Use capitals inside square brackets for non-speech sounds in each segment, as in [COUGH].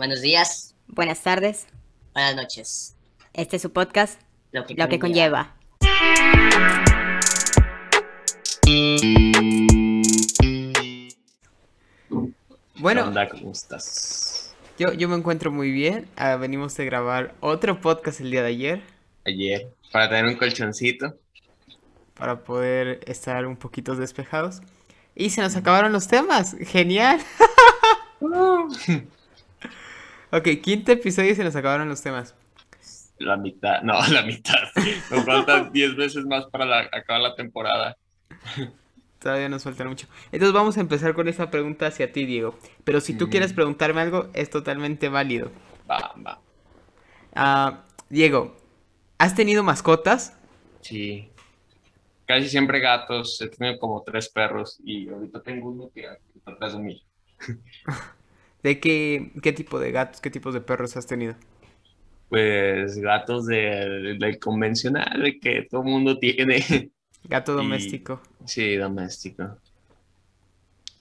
Buenos días, Buenas tardes. buenas noches. Este es su podcast, Lo que, Lo que conlleva. Bueno, ¿Qué onda? ¿Cómo estás? yo, yo me encuentro muy bien. Ah, venimos de grabar otro podcast el día de ayer Ayer, para tener un colchoncito. para poder estar un poquito despejados. Y se nos acabaron los temas. Genial. [LAUGHS] [LAUGHS] ok, quinto episodio y se nos acabaron los temas. La mitad, no, [LAUGHS] la mitad. Nos faltan [LAUGHS] 10 veces más para la- acabar la temporada. Todavía nos falta mucho. Entonces vamos a empezar con esa pregunta hacia ti, Diego. Pero si tú Mm. quieres preguntarme algo, es totalmente válido. Va, va. Ah, Diego, ¿has tenido mascotas? Sí. Casi siempre gatos. He tenido como tres perros y ahorita tengo uno que está atrás de mí. [LAUGHS] ¿De qué, qué tipo de gatos, qué tipos de perros has tenido? Pues gatos del, del convencional, que todo mundo tiene. Gato [LAUGHS] Y- doméstico. Sí, doméstico.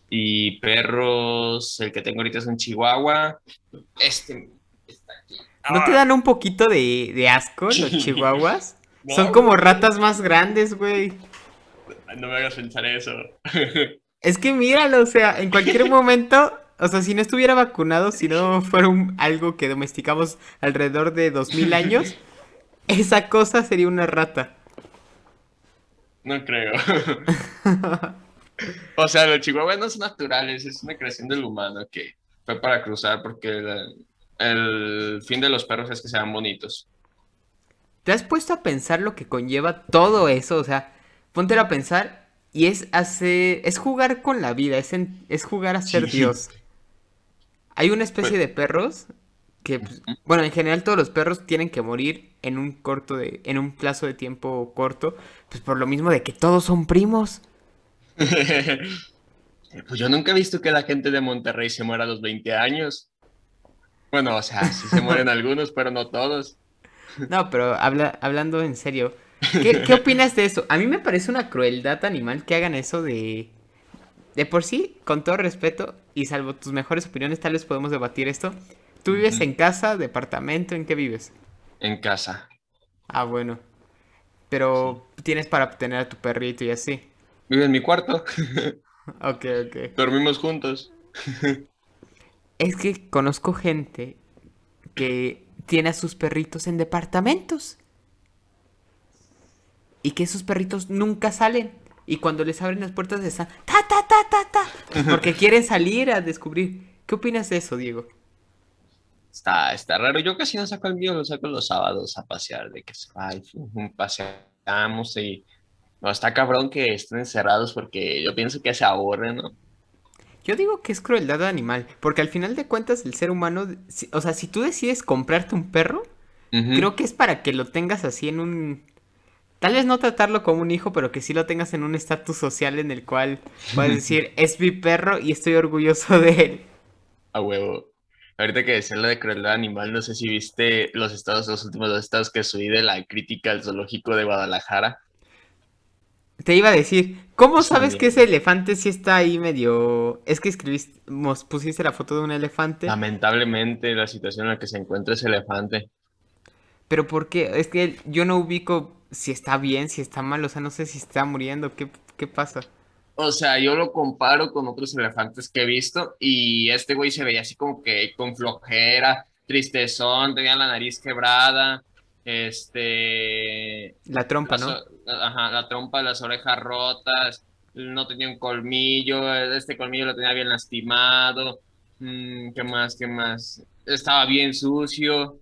Y perros, el que tengo ahorita es un chihuahua. Este está aquí. ¿No te Ah, dan un poquito de, de asco los [LAUGHS] chihuahuas? no, Son como ratas más grandes, güey. No me hagas pensar eso. [LAUGHS] Es que míralo, o sea, en cualquier momento, o sea, si no estuviera vacunado, si no fuera un- algo que domesticamos alrededor de 2000 años, [LAUGHS] esa cosa sería una rata. No creo. [LAUGHS] O sea, los chihuahuas no son naturales, es una creación del humano que fue para cruzar porque el, el fin de los perros es que sean bonitos. ¿Te has puesto a pensar lo que conlleva todo eso? O sea, ponte a pensar y es hacer, es jugar con la vida, es, en- es jugar a ser Sí. Dios. Hay una especie de perros que, pues, bueno, en general todos los perros tienen que morir en un corto de, en un plazo de tiempo corto, pues por lo mismo de que todos son primos. [LAUGHS] Pues yo nunca he visto que la gente de Monterrey se muera a los 20 años. Bueno, o sea, sí se mueren [LAUGHS] algunos, pero no todos. No, pero habla, hablando en serio, ¿qué, qué [LAUGHS] opinas de eso? A mí me parece una crueldad animal que hagan eso de... De por sí, con todo respeto y salvo tus mejores opiniones, tal vez podemos debatir esto. ¿Tú vives en casa, departamento? ¿En qué vives? En casa. Ah, bueno. Pero tienes para tener a tu perrito y así. Vive en mi cuarto. [LAUGHS] Ok, ok. Dormimos juntos. Es que conozco gente que tiene a sus perritos en departamentos. Y que esos perritos nunca salen. Y cuando les abren las puertas están ta ta ta ta ta. Porque quieren salir a descubrir. ¿Qué opinas de eso, Diego? Está, está raro. Yo casi no saco el mío, lo saco los sábados a pasear, de que se ay, fum, paseamos y no está cabrón que estén encerrados porque yo pienso que se aburren, ¿no? Yo digo que es crueldad animal. Porque al final de cuentas el ser humano... O sea, si tú decides comprarte un perro. Creo que es para que lo tengas así en un... Tal vez no tratarlo como un hijo, pero que sí lo tengas en un estatus social en el cual puedes [LAUGHS] decir, es mi perro y estoy orgulloso de él. A huevo. Ahorita que decía lo de crueldad animal, no sé si viste los estados, los últimos dos estados que subí de la crítica al zoológico de Guadalajara. Te iba a decir, ¿cómo sabes que ese elefante sí está ahí medio... Es que escribiste, pusiste la foto de un elefante, Lamentablemente, la situación en la que se encuentra ese elefante. pero ¿por qué? Es que yo no ubico si está bien, si está mal, o sea, no sé si está muriendo, ¿qué, qué pasa? O sea, yo lo comparo con otros elefantes que he visto y este güey se veía así como que con flojera, tristezón, tenía la nariz quebrada, este, La trompa, las ¿no? ajá, la trompa, las orejas rotas, no tenía un colmillo, este colmillo lo tenía bien lastimado, mm, ¿qué más, qué más? Estaba bien sucio,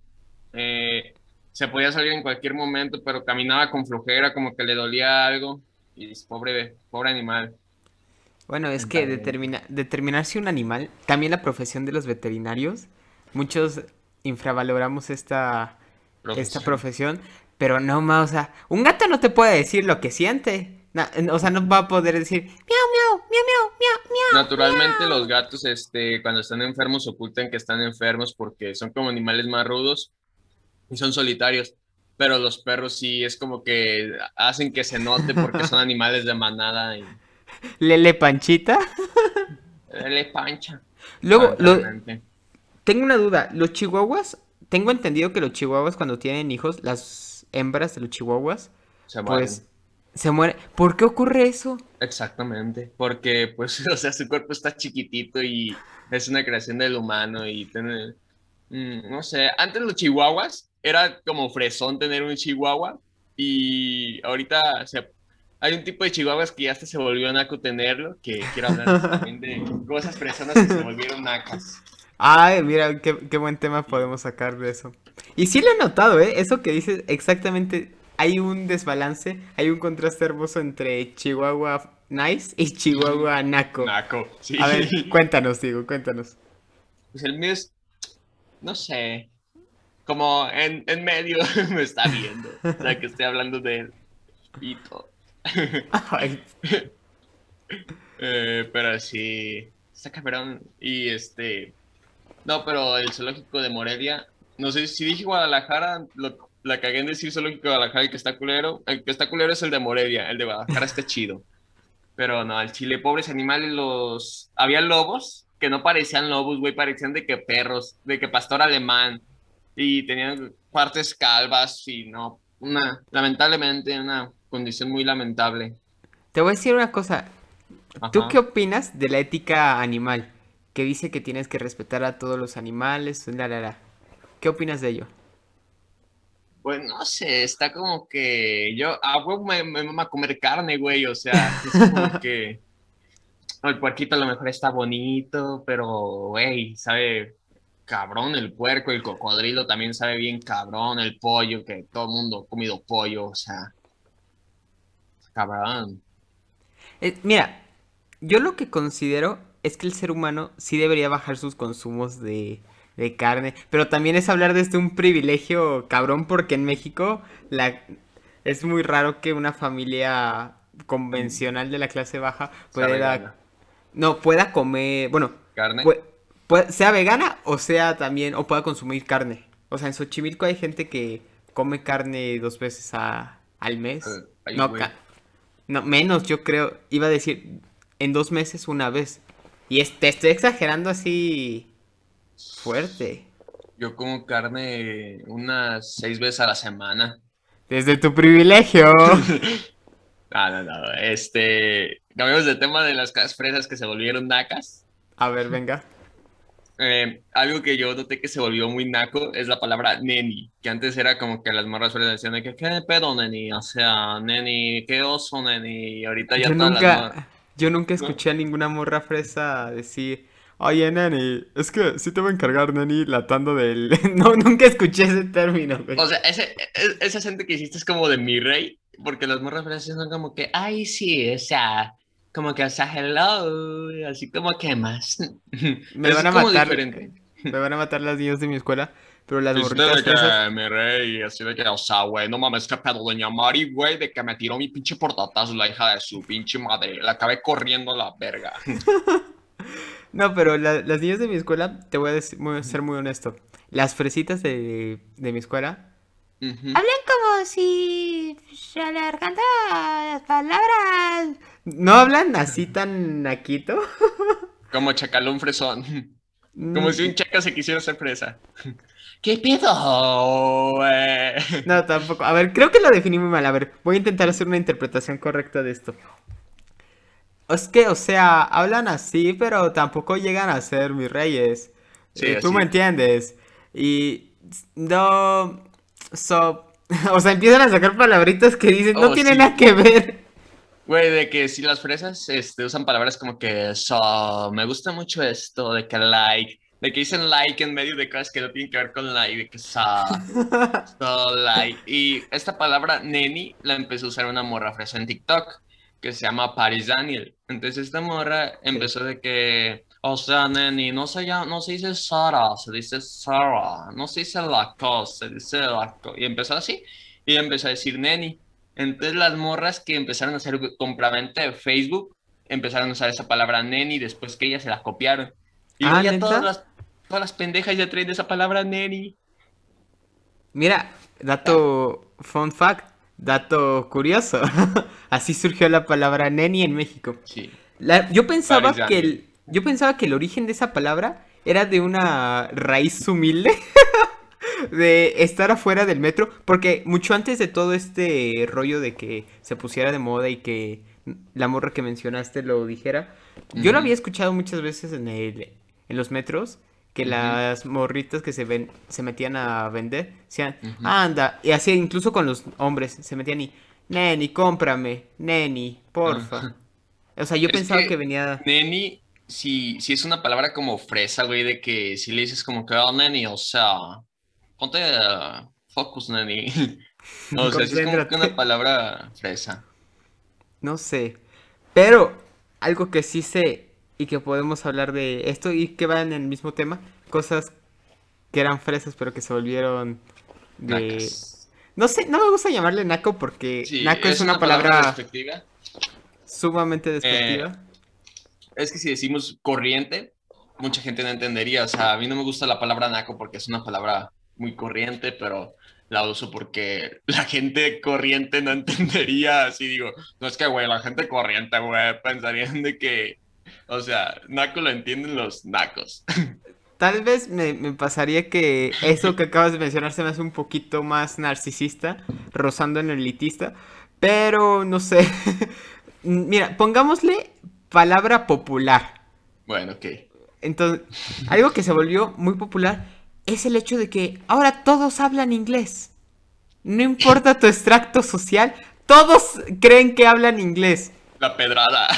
eh, se podía salir en cualquier momento, pero caminaba con flojera, como que le dolía algo, y pobre, pobre animal. Bueno, es que determina, determinar si un animal, también la profesión de los veterinarios, muchos infravaloramos esta, esta Profesión. profesión, pero no más, o sea, un gato no te puede decir lo que siente, Na- o sea, no va a poder decir miau, miau, miau, miau, miau, miau. Naturalmente los gatos, este, cuando están enfermos, ocultan que están enfermos porque son como animales más rudos y son solitarios. Pero los perros sí es como que hacen que se note porque son [LAUGHS] animales de manada y Lele Panchita. le pancha. Luego, lo, tengo una duda. Los chihuahuas, tengo entendido que los chihuahuas cuando tienen hijos, las hembras de los chihuahuas, Se mueren. pues se mueren. ¿Por qué ocurre eso? Exactamente, porque pues, [LAUGHS] o sea, su cuerpo está chiquitito y es una creación del humano y tiene, mm, no sé, antes los chihuahuas era como fresón tener un chihuahua y ahorita se- hay un tipo de chihuahuas que ya hasta se volvió naco tenerlo, que quiero hablar [LAUGHS] también de cosas fresonas que se volvieron nacas. Ay, mira, qué, qué buen tema podemos sacar de eso. Y sí lo he notado, ¿eh? Eso que dices, exactamente, hay un desbalance, hay un contraste hermoso entre Chihuahua nice y Chihuahua naco. Naco, sí. A ver, cuéntanos, digo, cuéntanos. Pues el mío es, no sé, como en, en medio [LAUGHS] me está viendo, o sea, que estoy hablando de él y todo. [LAUGHS] Eh, pero sí, está cabrón. Y este, no, pero el zoológico de Morelia, no sé si dije Guadalajara, lo- la cagué en decir zoológico de Guadalajara y que está culero. El que está culero es el de Morelia, el de Guadalajara está chido. Pero no, al Chile, pobres animales, los. Había lobos que no parecían lobos, güey, parecían de que perros, de que pastor alemán. Y tenían partes calvas y no, una, lamentablemente, una condición muy lamentable. te voy a decir una cosa. ¿Tú Ajá. qué opinas de la ética animal? Que dice que tienes que respetar a todos los animales, la, la, la. ¿Qué opinas de ello? Pues no sé, está como que yo, a huevo me, me mama comer carne, güey, o sea, [LAUGHS] es como que el puerquito a lo mejor está bonito, pero, güey, sabe cabrón el puerco, el cocodrilo también sabe bien cabrón, el pollo, que todo el mundo ha comido pollo, o sea, cabrón. Eh, mira, yo lo que considero es que el ser humano sí debería bajar sus consumos de, de carne, pero también es hablar desde un privilegio cabrón porque en México la, es muy raro que una familia convencional de la clase baja pueda, no, pueda comer, bueno, Carne. Sea vegana o sea también, o pueda consumir carne. O sea, en Xochimilco hay gente que come carne dos veces a- al mes. Ay, no, menos, yo creo. Iba a decir en dos meses una vez. Y es- te estoy exagerando así fuerte. Yo como carne unas seis veces a la semana. Desde tu privilegio. [LAUGHS] No, no, no, este, cambiamos de tema de las fresas que se volvieron nacas. A ver, venga. Eh, algo que yo noté que se volvió muy naco es la palabra neni, que antes era como que las morras suelen decir de que qué pedo neni, o sea, neni, qué oso neni, y ahorita ya Yo todas las nunca, yo nunca escuché a ninguna morra fresa decir, oye, neni, es que sí te voy a encargar, neni, la tanda del... [LAUGHS] No, nunca escuché ese término, güey. O sea, ese, e- ese acento que hiciste es como de mi rey, porque las morras fresas son como que, ay, sí, o sea, como que, o sea, hello, así como que más. [LAUGHS] Me van a matar. diferente. Me van a matar las niñas de mi escuela, pero las morritas de que fresas... mi rey, así de que, o sea, güey, no mames, qué pedo, doña Mari, güey, de que me tiró mi pinche portatazo, la hija de su pinche madre, la acabé corriendo a la verga. [LAUGHS] No, pero la- las niñas de mi escuela, te voy a decir- voy a ser muy honesto. Las fresitas de, de mi escuela Ujú. Hablan como si se alargando las palabras. No hablan así tan naquito. [LAUGHS] Como chacalón fresón. Como Mm, si un chaca se quisiera hacer fresa. [LAUGHS] ¿Qué pedo? No, tampoco. A ver, creo que lo definí muy mal. A ver, voy a intentar hacer una interpretación correcta de esto. Es que, o sea, hablan así, pero tampoco llegan a ser mis reyes. Sí, Eh, tú me entiendes. Y no... So... [LAUGHS] O sea, empiezan a sacar palabritas que dicen, no Oh, tiene sí. nada que ver. Güey, de que si las fresas este, usan palabras como que so, me gusta mucho esto, de que like, de que dicen like en medio de cosas que no tienen que ver con like, de que so, [LAUGHS] so like. Y esta palabra neni la empezó a usar una morra fresa en TikTok que se llama Paris Daniel. Entonces esta morra empezó de que, o sea, neni, no se, llama, no se dice Sara, se dice Sara, no se dice la cosa, se dice la co-". Y empezó así, y empezó a decir neni. Entonces las morras que empezaron a hacer compraventa de Facebook empezaron a usar esa palabra neni después que ellas se la copiaron. Y Ah, ya todas las, todas las pendejas ya traen esa palabra neni. Mira, dato fun fact, dato curioso. [LAUGHS] Así surgió la palabra neni en México. Sí. La- yo pensaba que el, yo pensaba que el origen de esa palabra era de una raíz humilde [LAUGHS] de estar afuera del metro, porque mucho antes de todo este rollo de que se pusiera de moda y que la morra que mencionaste lo dijera, yo lo había escuchado muchas veces en el en los metros que las morritas que se ven se metían a vender decían. "Anda", y así incluso con los hombres se metían y, "Neni, cómprame, neni, porfa." O sea, yo Es pensaba que- que venía Neni, si, si es una palabra como fresa, güey, de que si le dices como que, oh, neni, o sea, ponte eh, focus, neni. [LAUGHS] O sea, sí es como que una palabra fresa. No sé. Pero algo que sí sé y que podemos hablar de esto y que van en el mismo tema, cosas que eran fresas pero que se volvieron de... Nacas. No sé, no me gusta llamarle naco porque Sí, naco es, una, palabra, despectiva. sumamente despectiva. Es que si decimos corriente, mucha gente no entendería. O sea, a mí no me gusta la palabra naco porque es una palabra muy corriente, pero la uso porque [LAUGHS] la gente corriente no entendería. Así digo, no es que, güey, la gente corriente, güey, pensarían de que, o sea, naco lo entienden los nacos. [LAUGHS] Tal vez me, me pasaría que eso que acabas de mencionar se me hace un poquito más narcisista, rozando en el elitista, pero no sé. [LAUGHS] Mira, pongámosle palabra popular. Bueno, ok. Entonces, algo que se volvió muy popular es el hecho de que ahora todos hablan inglés. No importa tu extracto social, todos creen que hablan inglés. La pedrada.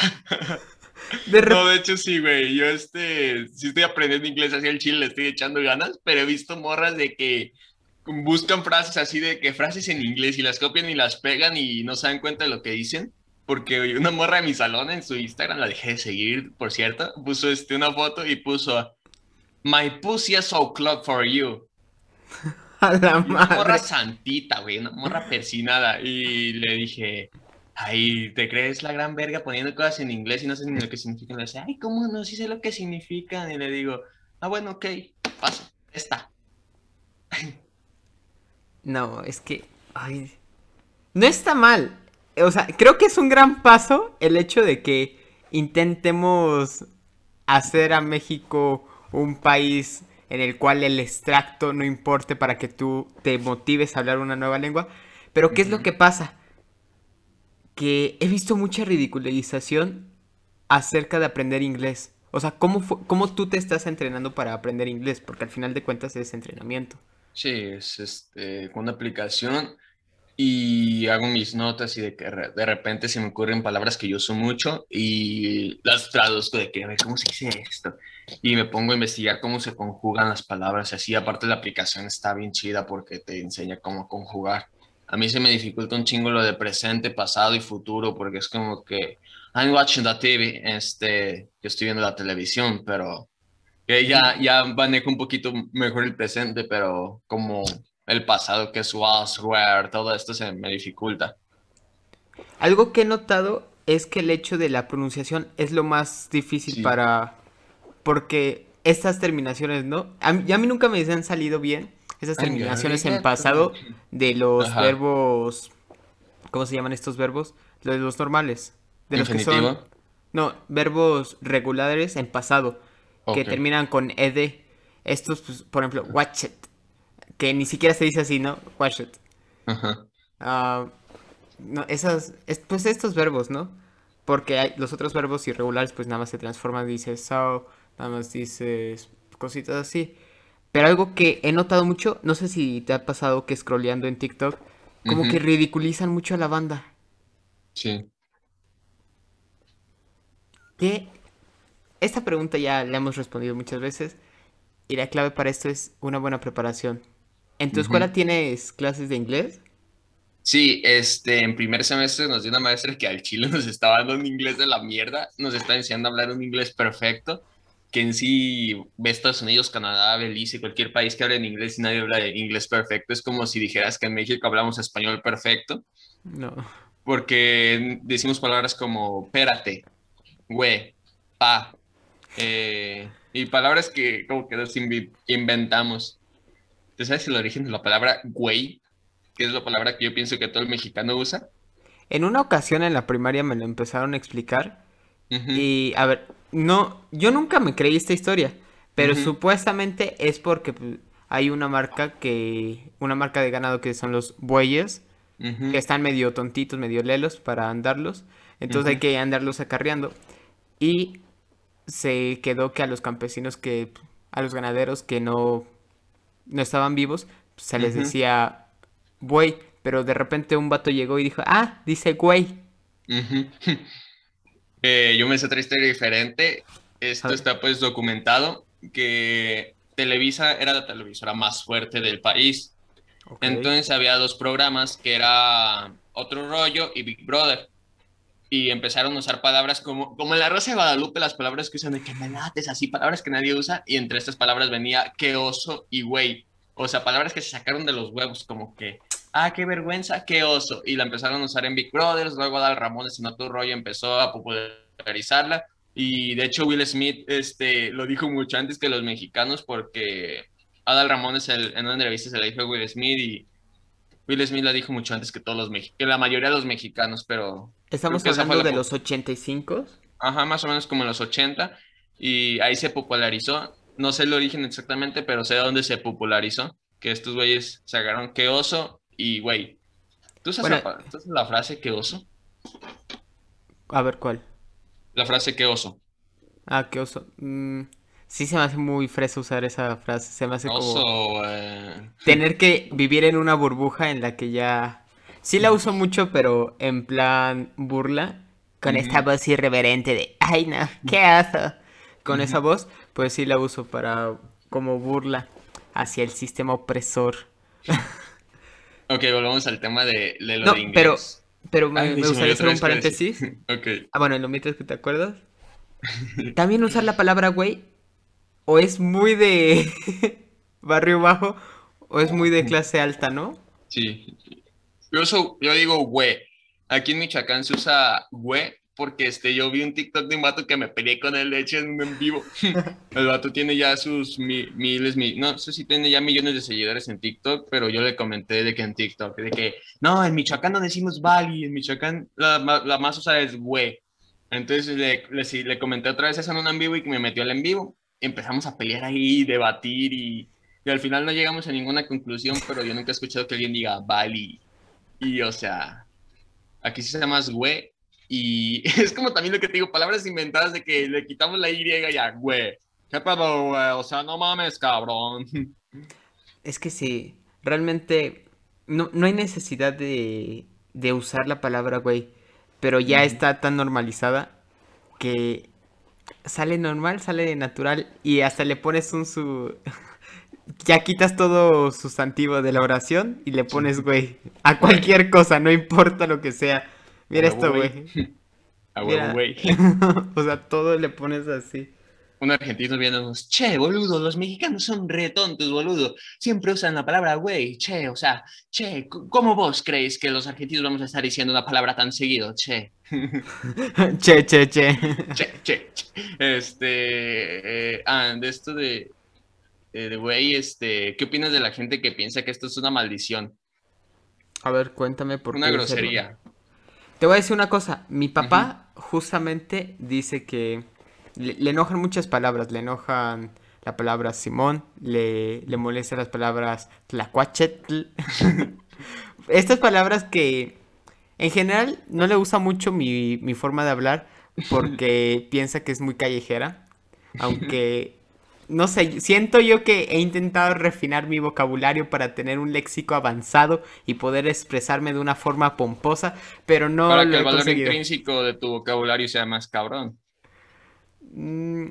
De No, de hecho sí, güey. Yo este, sí estoy aprendiendo inglés hacia el chile, le estoy echando ganas, pero he visto morras de que buscan frases así de que frases en inglés y las copian y las pegan y no se dan cuenta de lo que dicen. Porque una morra de mi salón en su Instagram, la dejé de seguir, por cierto, puso este, una foto y puso My pussy is so clog for you. [LAUGHS] a la Una morra madre. santita, güey, una morra persinada. Y le dije, ay, ¿te crees la gran verga poniendo cosas en inglés y no sé ni lo que significan? Le dice, ay, ¿cómo no? Sí sé lo que significan. Y le digo, ah, bueno, ok, paso, está. [LAUGHS] No, es que. Ay. No está mal. O sea, creo que es un gran paso el hecho de que intentemos hacer a México un país en el cual el extracto no importe para que tú te motives a hablar una nueva lengua. Pero ¿qué es lo que pasa? Que he visto mucha ridiculización acerca de aprender inglés. O sea, ¿cómo, ¿cómo tú te estás entrenando para aprender inglés? Porque al final de cuentas es entrenamiento. Sí, es este, con una aplicación y hago mis notas y de que de repente se me ocurren palabras que yo uso mucho y las traduzco de que, a ver, ¿cómo se dice esto? Y me pongo a investigar cómo se conjugan las palabras y así. Aparte la aplicación está bien chida porque te enseña cómo conjugar. A mí se me dificulta un chingo lo de presente, pasado y futuro porque es como que I'm watching the TV, este, yo estoy viendo la televisión, pero que ya, ya manejo un poquito mejor el presente, pero como el pasado que es was, were, todo esto se me dificulta. Algo que he notado es que el hecho de la pronunciación es lo más difícil Sí. para... Porque estas terminaciones, ¿no? A mí, a mí nunca me han salido bien esas terminaciones en pasado de los Ajá. verbos... ¿Cómo se llaman estos verbos? Los, los normales. De los que son... No, verbos regulares en pasado. Que terminan con ed. Estos, pues, por ejemplo, watch it. Que ni siquiera se dice así, ¿no? Watch it. Ajá. Ah, no, esas, es- pues estos verbos, ¿no? Porque hay los otros verbos irregulares, pues nada más se transforman, dices so, nada más dices cositas así. Pero algo que he notado mucho, no sé si te ha pasado que scrolleando en TikTok, como que ridiculizan mucho a la banda. Sí. Que esta pregunta ya la hemos respondido muchas veces y la clave para esto es una buena preparación. ¿En tu escuela tienes clases de inglés? Sí, este, en primer semestre nos dio una maestra que al chile nos estaba dando un inglés de la mierda, nos está enseñando a hablar un inglés perfecto, que en sí ve Estados Unidos, Canadá, Belice, cualquier país que hable en inglés y nadie habla inglés perfecto, es como si dijeras que en México hablamos español perfecto, No. porque decimos palabras como pérate, güey, pa, eh, y palabras que como que nos inventamos. ¿Tú sabes el origen de la palabra güey? Que es la palabra que yo pienso que todo el mexicano usa. En una ocasión en la primaria me lo empezaron a explicar y a ver, no, yo nunca me creí esta historia, Pero supuestamente es porque pues, hay una marca que, una marca de ganado que son los bueyes, que están medio tontitos, medio lelos para andarlos. Entonces hay que andarlos acarreando. Y se quedó que a los campesinos que, a los ganaderos que no, no estaban vivos, pues, se les decía buey. Pero de repente un vato llegó y dijo, ah, dice güey. [LAUGHS] Eh, yo me sé otra historia diferente. Esto está pues documentado que Televisa era la televisora más fuerte del país. Entonces había dos programas que era Otro Rollo y Big Brother. Y empezaron a usar palabras como, como en la Rosa de Guadalupe, las palabras que usan de que me lates, así, palabras que nadie usa. Y entre estas palabras venía que oso y güey. O sea, palabras que se sacaron de los huevos, como que, ah, qué vergüenza, qué oso. Y la empezaron a usar en Big Brothers. Luego Adal Ramones en Otro Rollo empezó a popularizarla. Y de hecho Will Smith este, lo dijo mucho antes que los mexicanos porque Adal Ramones el- en una entrevista se la dijo a Will Smith y Will Smith la dijo mucho antes que todos los mexicanos, que la mayoría de los mexicanos, pero Estamos hablando la de los 85. ajá, más o menos como en los 80 y ahí se popularizó. No sé el origen exactamente, pero sé dónde se popularizó, que estos güeyes sacaron que oso y güey. ¿Tú sabes, Bueno. la, pa- tú sabes la frase que oso? A ver cuál. La frase que oso. Ah, qué oso. Mm, sí se me hace muy fresa usar esa frase. Se me hace como Oso, eh, tener que vivir en una burbuja en la que ya... Sí la uso mucho, pero en plan burla. Con esta voz irreverente de... Ay, no, qué oso. Con esa voz, pues sí la uso para... Como burla hacia el sistema opresor. [LAUGHS] Ok, volvamos al tema de, de lo No, de pero- inglés. Pero me, Ay, me gustaría hacer un paréntesis. [LAUGHS] Ok. Ah, bueno, en lo mientras que te acuerdas. [LAUGHS] También usar la palabra güey. O es muy de [LAUGHS] barrio bajo. O es muy de clase alta, ¿no? Sí. Yo, uso- yo digo güey. Aquí en Michoacán se usa güey porque este, yo vi un TikTok de un vato que me peleé con de hecho, en en vivo. [LAUGHS] El vato tiene ya sus mi- miles, mi- no sé si tiene ya millones de seguidores en TikTok, pero yo le comenté de que en TikTok, de que, no, en Michoacán no decimos Bali, en Michoacán la, la más usada es güey. Entonces le, le, le comenté otra vez eso en un en vivo y que me metió al en vivo. Empezamos a pelear ahí, debatir y, y al final no llegamos a ninguna conclusión, pero yo nunca he escuchado que alguien diga Bali. Y o sea, aquí se llama güey. Y [LAUGHS] es como también lo que te digo, palabras inventadas de que le quitamos la Y y ya, güey. ¿Qué pedo, güey? O sea, no mames, cabrón. [LAUGHS] Es que sí, realmente no, no hay necesidad de, de usar la palabra güey, pero ya está tan normalizada que sale normal, sale natural y hasta le pones un su... [LAUGHS] Ya quitas todo sustantivo de la oración y le pones güey a cualquier cosa, no importa lo que sea. Mira esto, güey. A huevo, güey. [LAUGHS] [LAUGHS] O sea, todo le pones así. Un argentino viéndonos, che, boludo, los mexicanos son re tontos, boludo. Siempre usan la palabra güey, che, o sea, che, ¿cómo vos creéis que los argentinos vamos a estar diciendo una palabra tan seguido? Che, [LAUGHS] Che, che, che. che, che, che. Este, eh, ah, de esto de, eh, de güey, este, ¿qué opinas de la gente que piensa que esto es una maldición? A ver, cuéntame por Una qué grosería. Te voy a decir una cosa, mi papá justamente dice que le, le enojan muchas palabras, le enojan la palabra Simón, le, le molestan las palabras tlacuachetl. [LAUGHS] Estas palabras que en general no le gusta mucho mi, mi forma de hablar porque piensa que es muy callejera, aunque [LAUGHS] no sé, siento yo que he intentado refinar mi vocabulario para tener un léxico avanzado y poder expresarme de una forma pomposa, pero no Para lo que el valor conseguido. intrínseco de tu vocabulario sea más cabrón. Mm,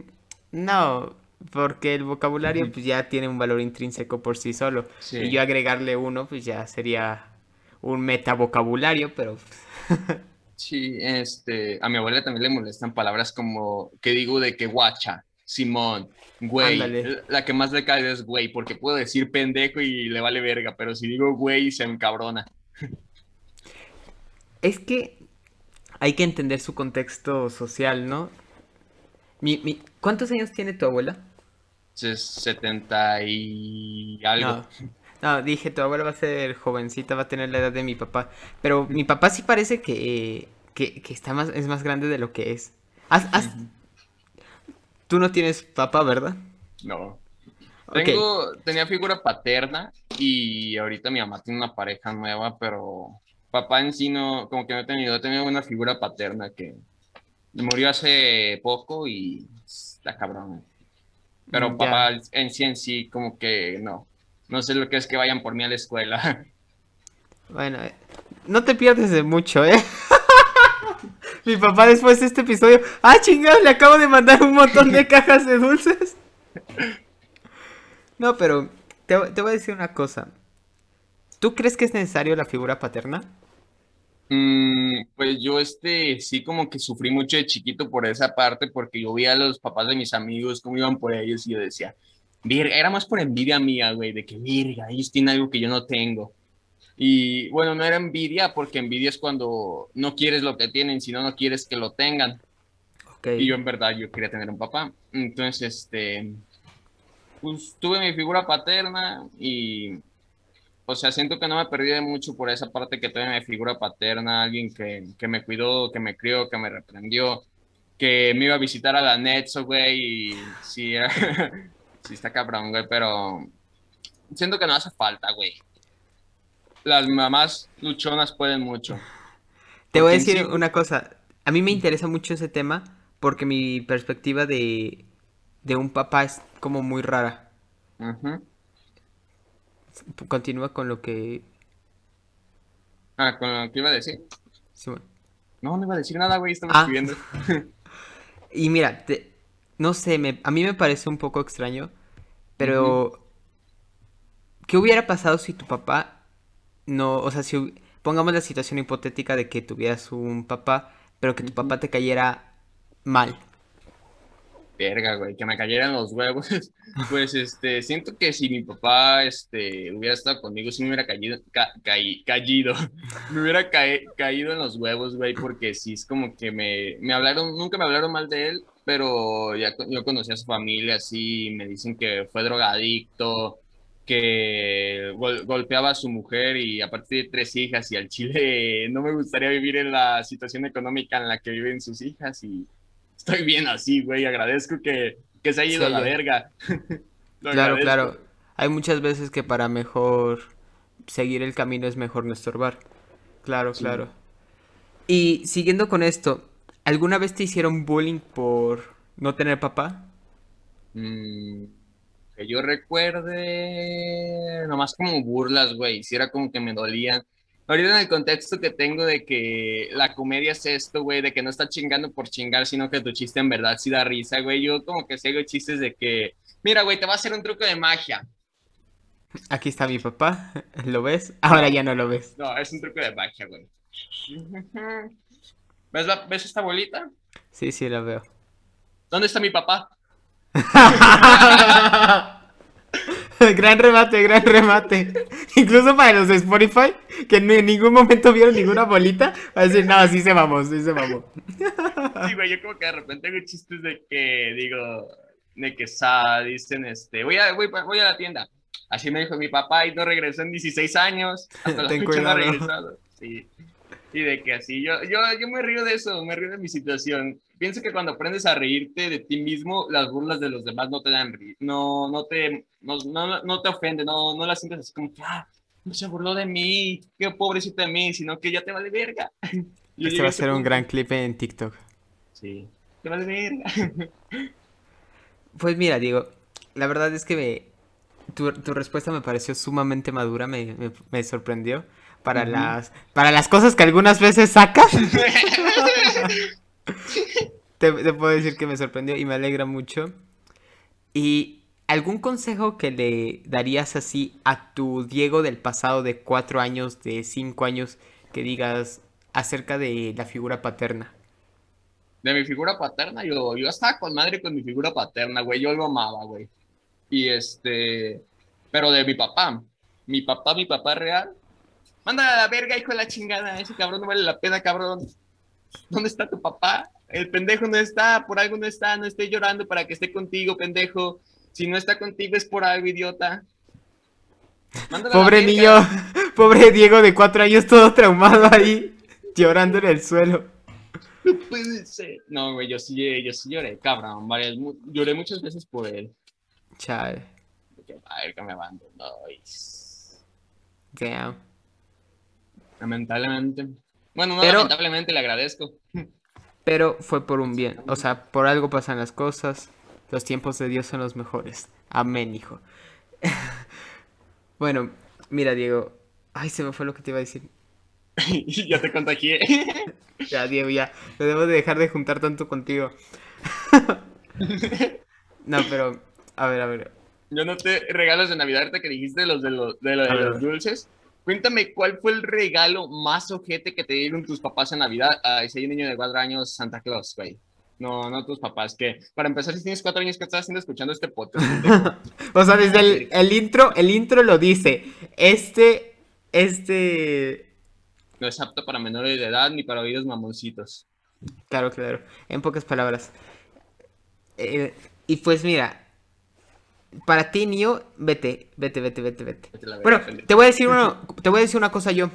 no, porque el vocabulario pues ya tiene un valor intrínseco por sí solo. Sí. Y yo agregarle uno pues ya sería un metavocabulario, pero [LAUGHS] Sí, este, a mi abuela también le molestan palabras como, que digo de que guacha, Simón, güey. Ándale. La que más le cae es güey, porque puedo decir pendejo y le vale verga, pero si digo güey se encabrona. es que hay que entender su contexto social, ¿no? Mi, mi- ¿Cuántos años tiene tu abuela? Es 70 y algo. No, no, dije, tu abuela va a ser jovencita, va a tener la edad de mi papá. Pero mi papá sí parece que, que, que está más, es más grande de lo que es. Has- has- Tú no tienes papá, ¿verdad? No. Tengo, tenía figura paterna y ahorita mi mamá tiene una pareja nueva, pero papá en sí no, como que no he tenido, he tenido una figura paterna que murió hace poco y está cabrón. Pero papá en sí en sí como que no. No sé lo que es que vayan por mí a la escuela. [LAUGHS] Bueno, eh, no te pierdes de mucho, ¿eh? [LAUGHS] Mi papá después de este episodio, ah, chingado, le acabo de mandar un montón de [LAUGHS] cajas de dulces. No, pero te, te voy a decir una cosa. ¿Tú crees que es necesario la figura paterna? Mm, pues yo este sí como que sufrí mucho de chiquito por esa parte porque yo veía a los papás de mis amigos cómo iban por ellos y yo decía, virga, era más por envidia mía, güey, de que virga, ellos tienen algo que yo no tengo. Y bueno, no era envidia porque envidia es cuando no quieres lo que tienen, sino no quieres que lo tengan. Y yo en verdad yo quería tener un papá. Entonces, este, pues tuve mi figura paterna y, o sea, siento que no me perdí de mucho por esa parte que tuve mi figura paterna, alguien que, que me cuidó, que me crió, que me reprendió, que me iba a visitar a la Netso, güey, y sí, [LAUGHS] sí está cabrón, güey, pero siento que no hace falta, güey. Las mamás luchonas pueden mucho. Te voy a decir sí- una cosa. A mí me interesa mucho ese tema porque mi perspectiva de, de un papá es como muy rara. Continúa con lo que... Ah, con lo que iba a decir. sí, bueno. No, no iba a decir nada, güey, estaba Ah. escribiendo. [LAUGHS] Y mira, te- no sé, me- a mí me parece un poco extraño, pero ¿qué hubiera pasado si tu papá no, o sea, si pongamos la situación hipotética de que tuvieras un papá, pero que tu papá te cayera mal? Verga, güey, que me cayeran los huevos. [LAUGHS] Pues, este, siento que si mi papá, este, hubiera estado conmigo, sí me hubiera caído, ca- caí- caído, [LAUGHS] me hubiera cae- caído en los huevos, güey, porque sí es como que me, me hablaron, nunca me hablaron mal de él, pero ya yo conocí a su familia, así, me dicen que fue drogadicto, que gol- golpeaba a su mujer y aparte de tres hijas y al chile no me gustaría vivir en la situación económica en la que viven sus hijas y estoy bien así, güey, agradezco que, que se haya ido a la verga. [LAUGHS] Claro, agradezco. claro. Hay muchas veces que para mejor seguir el camino es mejor no estorbar. Claro, Sí. claro. Y siguiendo con esto, ¿alguna vez te hicieron bullying por no tener papá? Mm, que yo recuerde, nomás como burlas, güey, si era como que me dolían. Ahorita en el contexto que tengo de que la comedia es esto, güey, de que no está chingando por chingar, sino que tu chiste en verdad sí da risa, güey. Yo como que sigo chistes de que, mira, güey, te va a hacer un truco de magia. Aquí está mi papá, ¿lo ves? Ahora ya no lo ves. No, es un truco de magia, güey. [LAUGHS] ¿Ves, la- ¿Ves esta bolita? Sí, sí, lo veo. ¿Dónde está mi papá? [LAUGHS] gran remate, gran remate. Incluso para los de Spotify, que en ningún momento vieron ninguna bolita, va a decir, no, sí se mamó, sí se mamó. [LAUGHS] Sí, güey, yo como que de repente hago chistes de que digo, de que sa, dicen, este, voy a, voy, voy a la tienda. Así me dijo mi papá y no regresó en 16 años. Hasta la Ten fecha no ha cuidado. regresado. Sí. Y de que así, yo, yo, yo me río de eso, me río de mi situación. Pienso que cuando aprendes a reírte de ti mismo, las burlas de los demás no te dan ri- no, no te, no, no, no te ofenden, no, no las sientes así como que, ah, no se burló de mí, qué pobrecito de mí, sino que ya te vale verga. [LAUGHS] Yo Este va a ser un gran clip en TikTok. Sí, te vale verga. Pues mira, Diego, la verdad es que me- tu, tu respuesta me pareció sumamente madura, me, me- me sorprendió. Para Ujú. las, para las cosas que algunas veces sacas, [LAUGHS] te, te puedo decir que me sorprendió y me alegra mucho. ¿Y algún consejo que le darías así a tu Diego del pasado de cuatro años, de cinco años, que digas acerca de la figura paterna? De mi figura paterna, yo, yo estaba con madre con mi figura paterna, güey, yo lo amaba, güey. Y este, pero de mi papá, mi papá, mi papá real, manda a la verga, hijo de la chingada, ese cabrón no vale la pena, cabrón. ¿Dónde está tu papá? El pendejo no está, por algo no está, no esté llorando para que esté contigo, pendejo. Si no está contigo es por algo, idiota. Mándala Pobre niño, [LAUGHS] pobre Diego de cuatro años todo traumado ahí, llorando en el suelo. No puede ser. No, güey, yo sí, yo sí lloré, cabrón, varias, lloré muchas veces por él. Chale. Que me abandonó. Damn. Lamentablemente. Bueno, no Pero- lamentablemente le agradezco. Pero fue por un bien. O sea, por algo pasan las cosas. Los tiempos de Dios son los mejores. Amén, hijo. [LAUGHS] bueno, mira, Diego. Ay, se me fue lo que te iba a decir. [LAUGHS] ya te contagié. [LAUGHS] Ya, Diego, ya. No debo de dejar de juntar tanto contigo. no, pero. A ver, a ver. Yo no te regalos de Navidad ahorita que dijiste los de los, de, lo- de dulces. Cuéntame, ¿cuál fue el regalo más ojete que te dieron tus papás en Navidad? Hay un niño de cuatro años, Santa Claus, güey. No, no tus papás, que para empezar, si tienes cuatro años, ¿qué estás haciendo escuchando este podcast? [LAUGHS] O sea, desde el, el intro, el intro lo dice. Este. Este. No es apto para menores de edad ni para oídos mamoncitos. Claro, claro. En pocas palabras. Eh, y pues mira. Para ti, niño, vete, vete, vete, vete, vete. Bueno, te voy a decir uno, te voy a decir una cosa yo,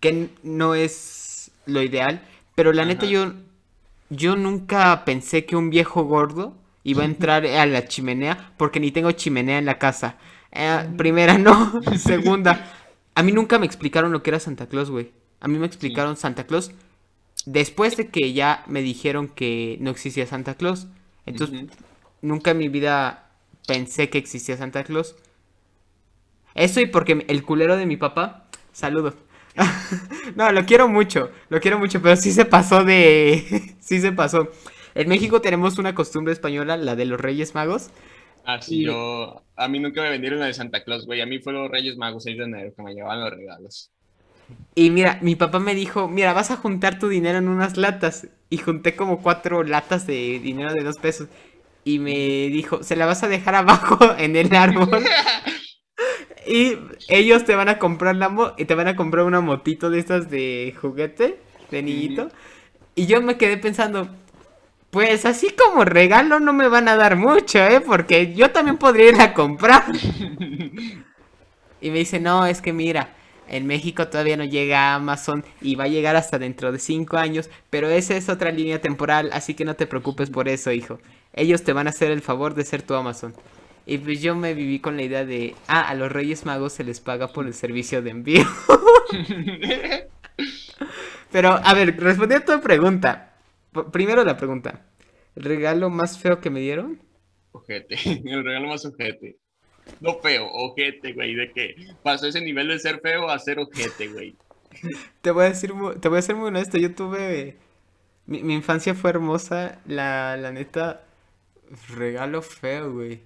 que no es lo ideal, pero la neta yo, yo nunca pensé que un viejo gordo iba a entrar a la chimenea, porque ni tengo chimenea en la casa. Eh, primera, no. [LAUGHS] Segunda, a mí nunca me explicaron lo que era Santa Claus, güey. A mí me explicaron Santa Claus después de que ya me dijeron que no existía Santa Claus. Entonces, nunca en mi vida pensé que existía Santa Claus. Eso y porque el culero de mi papá, saludo. [LAUGHS] no, lo quiero mucho, lo quiero mucho, pero sí se pasó de... [LAUGHS] sí se pasó. En México tenemos una costumbre española, la de los Reyes Magos. Ah, sí, Y- yo. A mí nunca me vendieron la de Santa Claus, güey. A mí fue los Reyes Magos 6 de enero que me llevaban los regalos. Y mira, mi papá me dijo, mira, vas a juntar tu dinero en unas latas. Y junté como cuatro latas de dinero de dos pesos. Y me dijo, se la vas a dejar abajo [LAUGHS] en el árbol. [LAUGHS] Y ellos te van a comprar la mo y te van a comprar una motito de estas de juguete, de niñito. Y yo me quedé pensando, pues así como regalo no me van a dar mucho, ¿eh? Porque yo también podría ir a comprar. [LAUGHS] Y me dice, no, es que mira, en México todavía no llega Amazon y va a llegar hasta dentro de cinco años, pero esa es otra línea temporal, así que no te preocupes por eso, hijo. Ellos te van a hacer el favor de ser tu Amazon. Y pues yo me viví con la idea de, ah, a los Reyes Magos se les paga por el servicio de envío. [LAUGHS] Pero, a ver, respondí a tu pregunta. Primero la pregunta. ¿El regalo más feo que me dieron? Ojete, [LAUGHS] el regalo más ojete. No feo, ojete, güey, de que pasó ese nivel de ser feo a ser ojete, güey. [LAUGHS] Te voy a decir, te voy a ser muy honesto, yo tuve, mi, mi infancia fue hermosa, la, la neta, regalo feo, güey.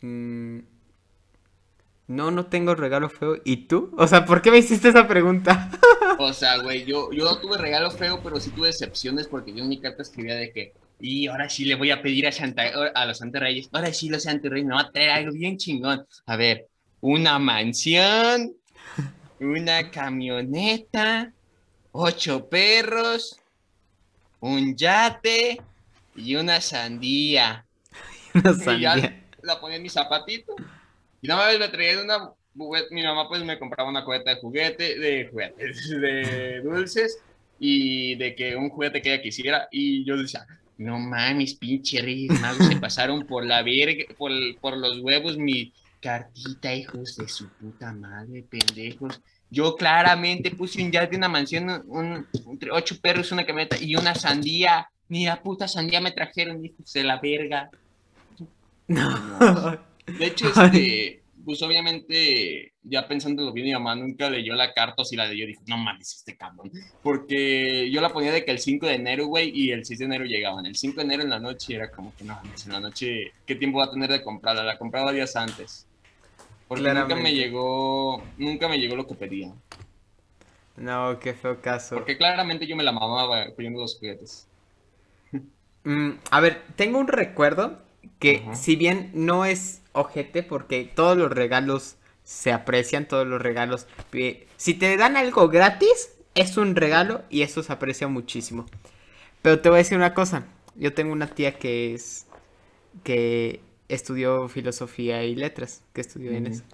Mm, no, no tengo regalo feo, ¿y tú? O sea, ¿por qué me hiciste esa pregunta? [LAUGHS] O sea, güey, yo, yo no tuve regalo feo, pero sí tuve decepciones porque yo en mi carta escribía de que, y ahora sí le voy a pedir a Santa, a los Santa Reyes, ahora sí los Santa Reyes me va a traer algo bien chingón. A ver, una mansión, una camioneta, ocho perros, un yate y una sandía. [LAUGHS] Una Y ya sandía. la ponía en mi zapatito. Y una vez me traía una mi mamá pues me compraba una cubeta de juguete, de juguetes, [LAUGHS] de dulces y de que un juguete que ella quisiera. Y yo decía, no mames, pinche Reyes Magos se pasaron por la verga, por, por los huevos mi cartita, hijos de su puta madre, pendejos. Yo claramente puse un yate, una mansión, un, un- ocho perros, una camioneta y una sandía. Ni la puta sandía me trajeron, hijos de la verga. No. De hecho, [LAUGHS] este, pues obviamente, ya pensándolo bien, mi mamá nunca leyó la carta, o si la leyó, dijo, no mames, este cabrón. Porque yo la ponía de que el 5 de enero, güey, y el 6 de enero llegaban. El 5 de enero en la noche era como que, no mames, en la noche, ¿qué tiempo va a tener de comprarla? La compraba días antes. Porque nunca me llegó, nunca me llegó lo que pedía. No, qué feo caso. Porque claramente yo me la mamaba pidiendo los juguetes. Mm, a ver, tengo un recuerdo que si bien no es ojete porque todos los regalos se aprecian, todos los regalos... eh, Si te dan algo gratis, es un regalo y eso se aprecia muchísimo. Pero te voy a decir una cosa, yo tengo una tía que es... que estudió filosofía y letras, que estudió en eso.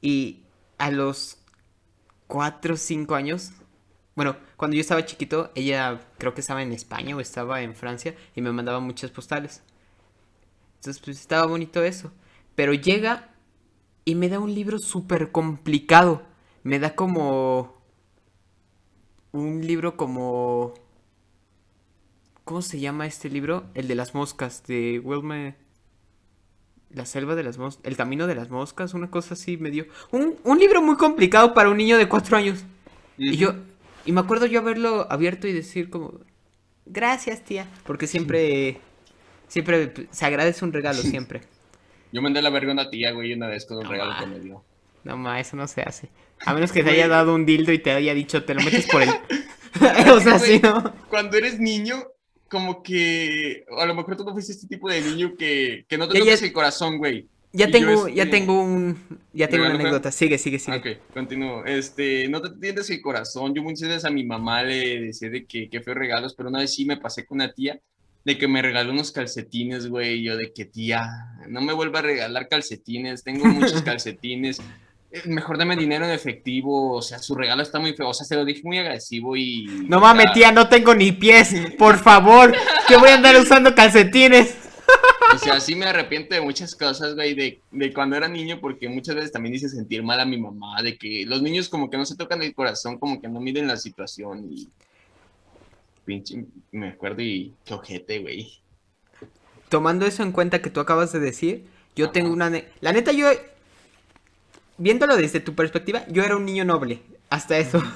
Y a los 4 o 5 años, bueno, cuando yo estaba chiquito, ella creo que estaba en España o estaba en Francia y me mandaba muchas postales. Entonces, pues estaba bonito eso. Pero llega y me da un libro súper complicado. Me da como... Un libro como... ¿Cómo se llama este libro? El de las moscas, de Wilmer... La selva de las moscas, el camino de las moscas, una cosa así me dio. Un, un libro muy complicado para un niño de cuatro años. Y yo, y me acuerdo yo haberlo abierto y decir como, gracias tía, porque siempre, siempre se agradece un regalo, siempre. Yo mandé la verga a una tía, güey, una vez con un No, regalo ma. que me dio. No, ma, eso no se hace. A menos que te haya dado un dildo y te haya dicho, te lo metes por el... [LAUGHS] [LAUGHS] o sea, sí, ¿no? Cuando eres niño, como que. A lo mejor tú no fuiste este tipo de niño que, que no te Ya, ya- tocas el corazón, güey. Ya tengo, ya este, tengo un, ya tengo una anécdota. Sigue, sigue, sigue. Ok, continúo. Este, no te tiendes el corazón. Yo muchas veces a mi mamá le decía de que, que fue regalos, pero una vez sí me pasé con una tía de que me regaló unos calcetines, güey. Yo de que tía, no me vuelva a regalar calcetines, tengo muchos [LAUGHS] calcetines. Eh, Mejor dame dinero en efectivo, o sea, su regalo está muy feo, o sea, se lo dije muy agresivo y... No mames, tía, no tengo ni pies. Por favor, que voy a andar [LAUGHS] usando calcetines. [LAUGHS] O sea, sí me arrepiento de muchas cosas, güey, de, de cuando era niño, porque muchas veces también hice sentir mal a mi mamá, de que los niños como que no se tocan el corazón, como que no miden la situación y... Pinche, me acuerdo y qué ojete, güey. Tomando eso en cuenta que tú acabas de decir, yo Ajá. tengo una... ane- La neta, yo... Viéndolo desde tu perspectiva, yo era un niño noble. Hasta eso. [LAUGHS]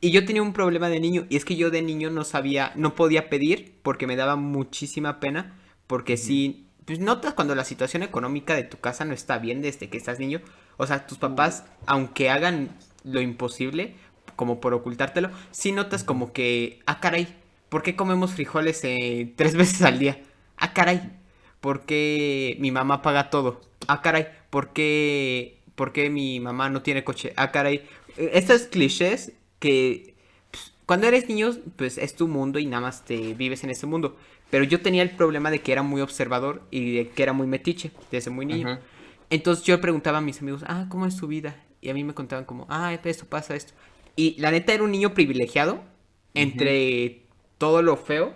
Y yo tenía un problema de niño. Y es que yo de niño no sabía, no podía pedir porque me daba muchísima pena. Porque si, pues notas cuando la situación económica de tu casa no está bien desde que estás niño. O sea, tus papás, aunque hagan lo imposible, como por ocultártelo, sí notas como que, ah, caray, ¿por qué comemos frijoles eh, tres [LAUGHS] veces al día? Ah, caray, ¿por qué mi mamá paga todo? Ah, caray, ¿por qué, por qué mi mamá no tiene coche? Ah, caray. Eh, Estos clichés que cuando eres niño, pues es tu mundo y nada más te vives en ese mundo. Pero yo tenía el problema de que era muy observador y de que era muy metiche desde muy niño. Entonces yo preguntaba a mis amigos, ah, ¿cómo es tu vida? Y a mí me contaban como, ah, esto pasa, esto. Y la neta era un niño privilegiado entre todo lo feo,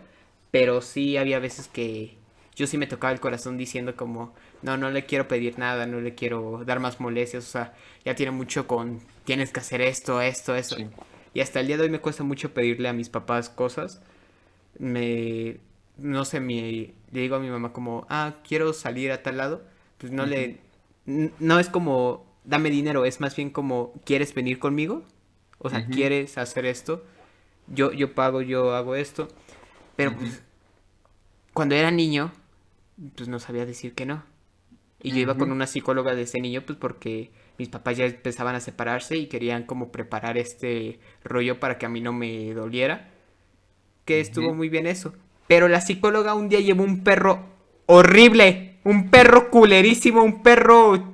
pero sí había veces que yo sí me tocaba el corazón diciendo como, no, no le quiero pedir nada, no le quiero dar más molestias, o sea, ya tiene mucho con, tienes que hacer esto, esto, eso. Sí. Y hasta el día de hoy me cuesta mucho pedirle a mis papás cosas. Me, no sé, mi, le digo a mi mamá como, ah, quiero salir a tal lado. Pues no le, no es como, dame dinero, es más bien como, ¿quieres venir conmigo? O sea. ¿quieres hacer esto? Yo, yo pago, yo hago esto. Pero pues, cuando era niño, pues no sabía decir que no. Y yo iba con una psicóloga desde niño, pues porque mis papás ya empezaban a separarse y querían como preparar este rollo para que a mí no me doliera. Que estuvo muy bien eso. Pero la psicóloga un día llevó un perro horrible. Un perro culerísimo, un perro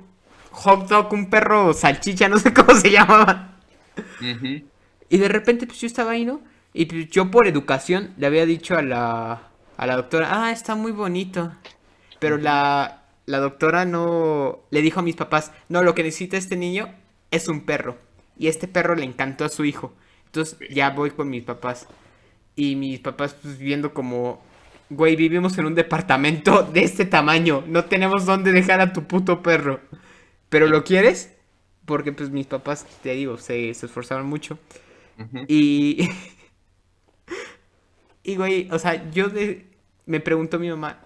hot dog, un perro salchicha, no sé [LAUGHS] cómo se llamaba. Y de repente, pues yo estaba ahí, ¿no? Y pues yo por educación le había dicho a la, a la doctora, ah, está muy bonito. Pero la, la doctora no le dijo a mis papás, no, lo que necesita este niño es un perro. Y este perro le encantó a su hijo. Entonces ya voy con mis papás. Y mis papás, pues viendo como, güey, vivimos en un departamento [LAUGHS] de este tamaño. No tenemos dónde dejar a tu puto perro. ¿Pero lo quieres? Porque pues mis papás, te digo, se, se esforzaron mucho. Y. [LAUGHS] y, güey, o sea, yo de- me preguntó mi mamá,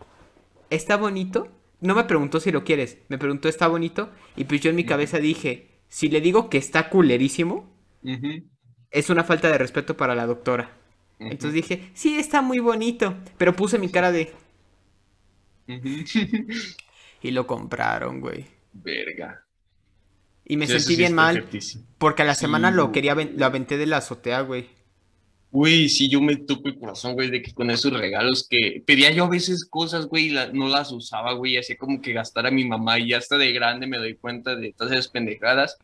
¿está bonito? No me preguntó si lo quieres, me preguntó, ¿está bonito? Y pues yo en mi cabeza dije, si le digo que está culerísimo, es una falta de respeto para la doctora. Entonces dije, sí, está muy bonito. Pero puse mi cara de. [LAUGHS] Y lo compraron, güey. Verga. Y me sentí bien mal. Porque a la Sí, semana lo quería, lo aventé de la azotea, güey. Güey, sí, yo me toco el corazón, güey, de que con esos regalos que pedía yo a veces cosas, güey, y no las usaba, güey, hacía como que gastar a mi mamá, y hasta de grande me doy cuenta de todas esas pendejadas.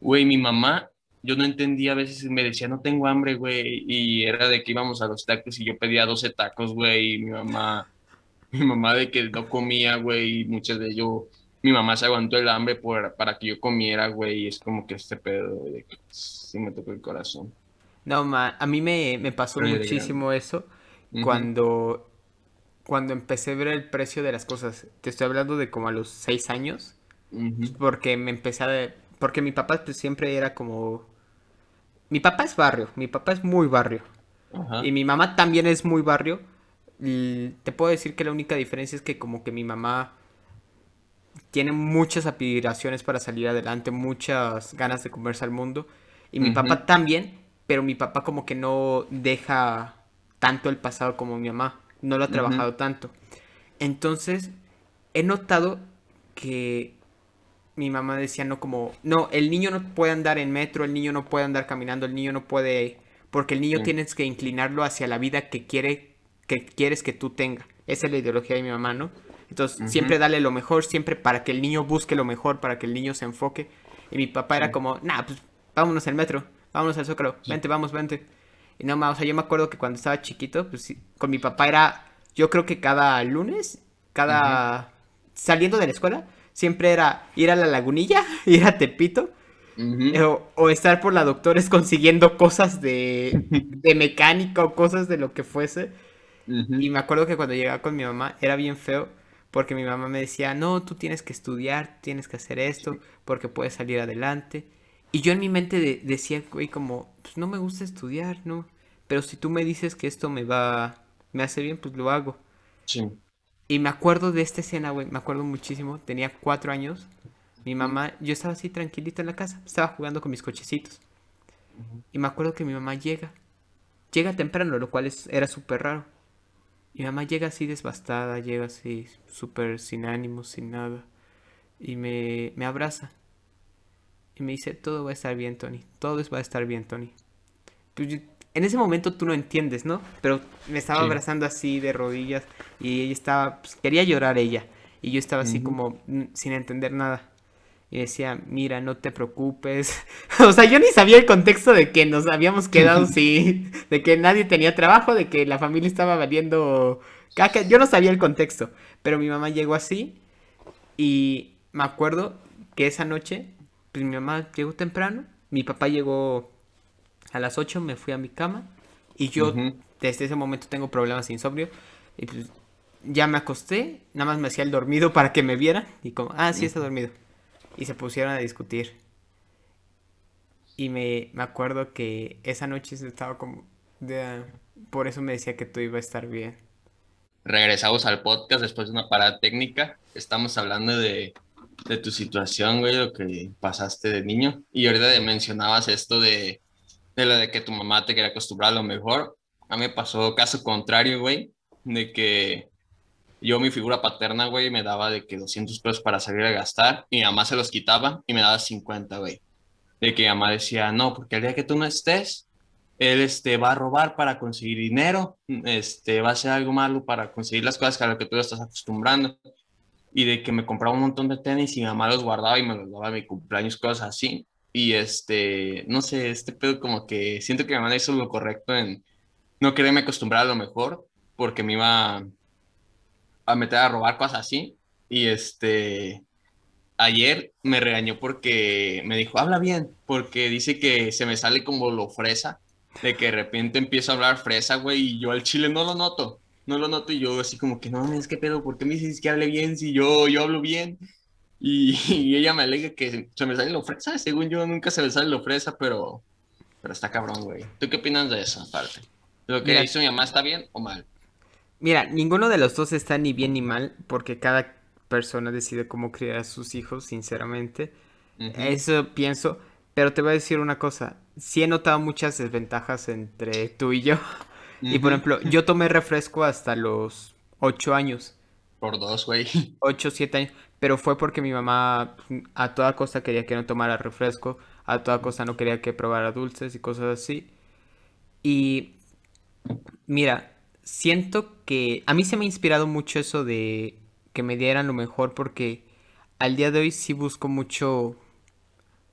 Güey, mi mamá, yo no entendía, a veces me decía, no tengo hambre, güey, y era de que íbamos a los tacos y yo pedía 12 tacos, güey, y mi mamá, [LAUGHS] mi mamá de que no comía, güey, y muchas de yo, mi mamá se aguantó el hambre para que yo comiera, güey, y es como que este pedo, de que sí me tocó el corazón. No, ma, a mí me, me pasó Pero muchísimo eso cuando cuando empecé a ver el precio de las cosas. Te estoy hablando de como a los seis años. Porque me empecé a... Porque mi papá pues, siempre era como... Mi papá es barrio, mi papá es muy barrio. Y mi mamá también es muy barrio. Y te puedo decir que la única diferencia es que como que mi mamá tiene muchas aspiraciones para salir adelante, muchas ganas de comerse al mundo. Y mi papá también, pero mi papá como que no deja tanto el pasado como mi mamá. No lo ha trabajado tanto. Entonces, he notado que mi mamá decía, no como, no, el niño no puede andar en metro, el niño no puede andar caminando, el niño no puede, porque el niño Sí. tienes que inclinarlo hacia la vida que quiere, que quieres que tú tenga. Esa es la ideología de mi mamá, ¿no? Entonces, siempre dale lo mejor, siempre para que el niño busque lo mejor, para que el niño se enfoque. Y mi papá era como, nah, pues vámonos al metro, vámonos al Zócalo, vente, vamos, vente. Y no, ma, o sea, yo me acuerdo que cuando estaba chiquito, pues sí, con mi papá era, yo creo que cada lunes, cada, saliendo de la escuela, siempre era ir a la lagunilla, [LAUGHS] ir a Tepito, Ujú. o, o estar por la doctores consiguiendo cosas de, [LAUGHS] de mecánica o cosas de lo que fuese. Y me acuerdo que cuando llegaba con mi mamá era bien feo porque mi mamá me decía, no, tú tienes que estudiar, tienes que hacer esto porque puedes salir adelante. Y yo en mi mente de- decía, güey, como, pues no me gusta estudiar, ¿no? Pero si tú me dices que esto me va, me hace bien, pues lo hago. Sí. Y me acuerdo de esta escena, güey, me acuerdo muchísimo, tenía cuatro años. Mi mamá, yo estaba así tranquilito en la casa, estaba jugando con mis cochecitos. Y me acuerdo que mi mamá llega, llega temprano, lo cual es, era súper raro. Mi mamá llega así desbastada, llega así súper sin ánimos, sin nada. Y me, me abraza. Y me dice, todo va a estar bien, Tony. Todo va a estar bien, Tony. Pues yo- en ese momento tú no entiendes, ¿no? Pero me estaba Sí. abrazando así de rodillas y ella estaba, pues, quería llorar ella. Y yo estaba así como mm, sin entender nada. Y decía, mira, no te preocupes. [LAUGHS] o sea, yo ni sabía el contexto de que nos habíamos quedado sin, de que nadie tenía trabajo, de que la familia estaba valiendo caca. Yo no sabía el contexto. Pero mi mamá llegó así y me acuerdo que esa noche, pues mi mamá llegó temprano, mi papá llegó a las 8, me fui a mi cama y yo desde ese momento tengo problemas de insomnio y pues ya me acosté, nada más me hacía el dormido para que me vieran y como, ah, sí está dormido. Y se pusieron a discutir. Y me, me acuerdo que esa noche se estaba como, de- por eso me decía que tú iba a estar bien. Regresamos al podcast después de una parada técnica. Estamos hablando de, de tu situación, güey, lo que pasaste de niño. Y ahorita mencionabas esto de, de lo de que tu mamá te quería acostumbrar a lo mejor. A mí me pasó caso contrario, güey, de que yo mi figura paterna, güey, me daba de que 200 pesos para salir a gastar y mi mamá se los quitaba y me daba 50, güey. De que mi mamá decía, no, porque el día que tú no estés, él este, va a robar para conseguir dinero, este, va a hacer algo malo para conseguir las cosas a lo que tú estás acostumbrando. Y de que me compraba un montón de tenis y mi mamá los guardaba y me los daba a mi cumpleaños, cosas así. Y este, no sé, este pedo como que siento que mi mamá hizo lo correcto en no quererme acostumbrar a lo mejor, porque me iba a meter a robar cosas así. Y este, ayer me regañó porque me dijo, habla bien, porque dice que se me sale como lo fresa, de que de repente empiezo a hablar fresa, güey, y yo al chile no lo noto, no lo noto, y yo así como que, no, es que pedo, ¿por qué me dices que hable bien si yo, yo hablo bien? Y, [LAUGHS] y ella me alega que se me sale lo fresa, según yo nunca se me sale lo fresa, pero, pero está cabrón, güey. ¿Tú qué opinas de eso, aparte? ¿Lo que Mira. hizo mi mamá está bien o mal? Mira, ninguno de los dos está ni bien ni mal, porque cada persona decide cómo criar a sus hijos, sinceramente. Eso pienso, pero te voy a decir una cosa. Sí he notado muchas desventajas entre tú y yo. [LAUGHS] Y por ejemplo, yo tomé refresco hasta los 8 años, Por dos, güey. [LAUGHS] 8, 7 años, pero fue porque mi mamá a toda costa quería que no tomara refresco, a toda costa no quería que probara dulces y cosas así. Y mira, siento que a mí se me ha inspirado mucho eso de que me dieran lo mejor porque al día de hoy sí busco mucho,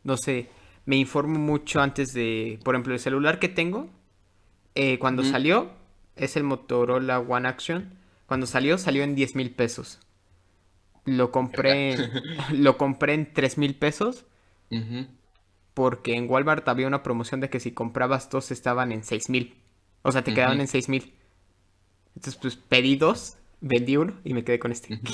no sé, me informo mucho antes de, por ejemplo, el celular que tengo, eh, cuando salió, es el Motorola One Action, cuando salió salió en 10 mil pesos. Lo compré, [LAUGHS] lo compré en 3 mil pesos porque en Walmart había una promoción de que si comprabas dos estaban en 6 mil. O sea, te quedaban en 6 mil. Entonces, pues pedí dos vendí uno y me quedé con este. [LAUGHS]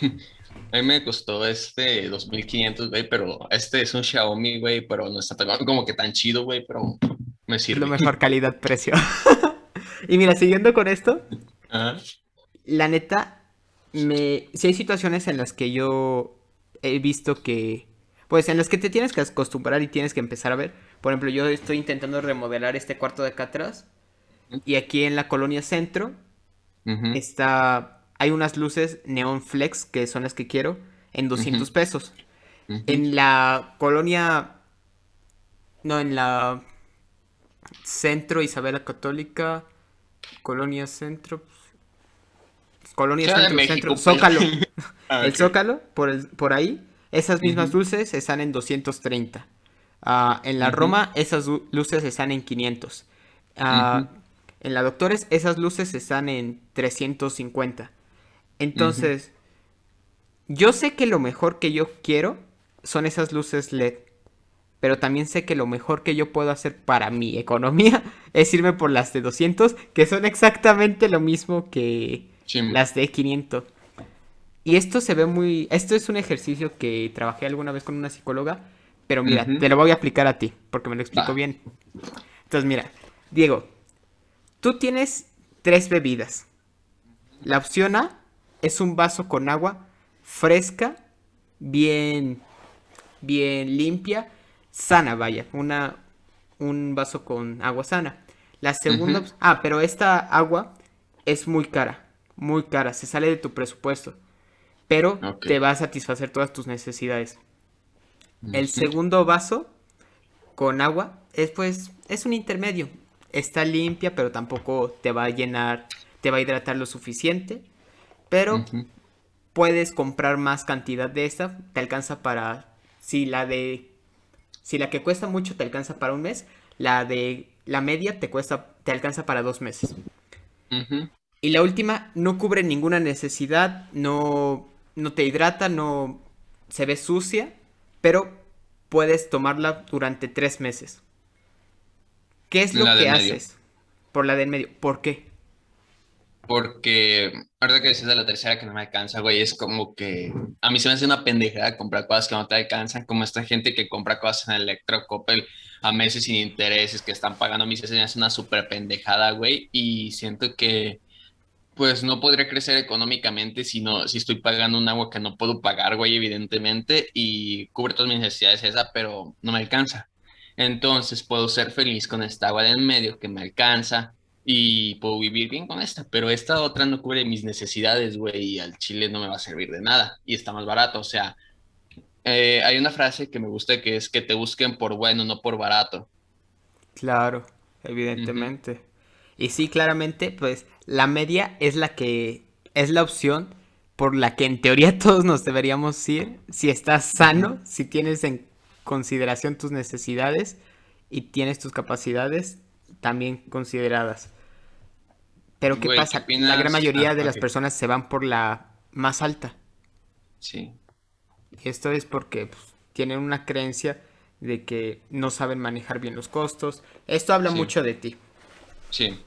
[LAUGHS] A mí me costó este 2500, güey, pero este es un Xiaomi, güey, pero no está tan- como que tan chido, güey, pero me Es sirve. lo mejor calidad-precio. [LAUGHS] y mira, siguiendo con esto, Ajá. la neta, me... si hay situaciones en las que yo he visto que, pues en las que te tienes que acostumbrar y tienes que empezar a ver. Por ejemplo, yo estoy intentando remodelar este cuarto de acá atrás y aquí en la colonia centro está, hay unas luces neon flex que son las que quiero en 200 Ujú. pesos. En la colonia, no, en la centro Isabela Católica, colonia centro, colonia Ciudad de centro, México, centro, pues. Zócalo, [LAUGHS] Ah, el. Zócalo, por, el- por ahí, esas mismas Ujú. luces están en 230. Ah, en la. Roma, esas lu- luces están en 500. Ah. En la Doctores, esas luces están en 350. Entonces, yo sé que lo mejor que yo quiero son esas luces LED. Pero también sé que lo mejor que yo puedo hacer para mi economía [LAUGHS] es irme por las de 200, que son exactamente lo mismo que Sí. las de 500. Y esto se ve muy... Esto es un ejercicio que trabajé alguna vez con una psicóloga, pero mira, te lo voy a aplicar a ti, porque me lo explico Va. bien. Entonces, mira, Diego, tú tienes tres bebidas. La opción A es un vaso con agua fresca, bien, bien limpia, sana, vaya, una, un vaso con agua sana. La segunda, ah, pero esta agua es muy cara, muy cara, se sale de tu presupuesto, pero te va a satisfacer todas tus necesidades. El segundo vaso con agua es pues es un intermedio. Está limpia, pero tampoco te va a llenar, te va a hidratar lo suficiente. Pero puedes comprar más cantidad de esta, te alcanza para si la de si la que cuesta mucho te alcanza para un mes, la de la media te cuesta te alcanza para dos meses. Y la última no cubre ninguna necesidad, no, no te hidrata, no se ve sucia, pero puedes tomarla durante tres meses. ¿Qué es lo que medio. haces? Por la del medio. ¿Por qué? Porque, ahorita que dices de la tercera que no me alcanza, güey, es como que a mí se me hace una pendejada comprar cosas que no te alcanzan, como esta gente que compra cosas en Electro Coppel a meses sin intereses, que están pagando a mí, se me hace una súper pendejada, güey, y siento que, pues, no podría crecer económicamente si, no, si estoy pagando un agua que no puedo pagar, güey, evidentemente, y cubre todas mis necesidades esa, pero no me alcanza. Entonces, puedo ser feliz con esta agua de en medio que me alcanza y puedo vivir bien con esta, pero esta otra no cubre mis necesidades, güey, y al chile no me va a servir de nada y está más barato, o sea, eh, hay una frase que me gusta que es que te busquen por bueno, no por barato. Claro, evidentemente. Y sí, claramente, pues la media es la que es la opción por la que en teoría [LAUGHS] todos nos deberíamos ir si estás sano, si tienes en consideración tus necesidades y tienes tus capacidades también consideradas. Pero ¿qué Güey, ¿qué pasa? La gran mayoría Ah, de las personas se van por la más alta. Sí. Y esto es porque pues, tienen una creencia de que no saben manejar bien los costos. Esto habla Sí. mucho de ti. Sí.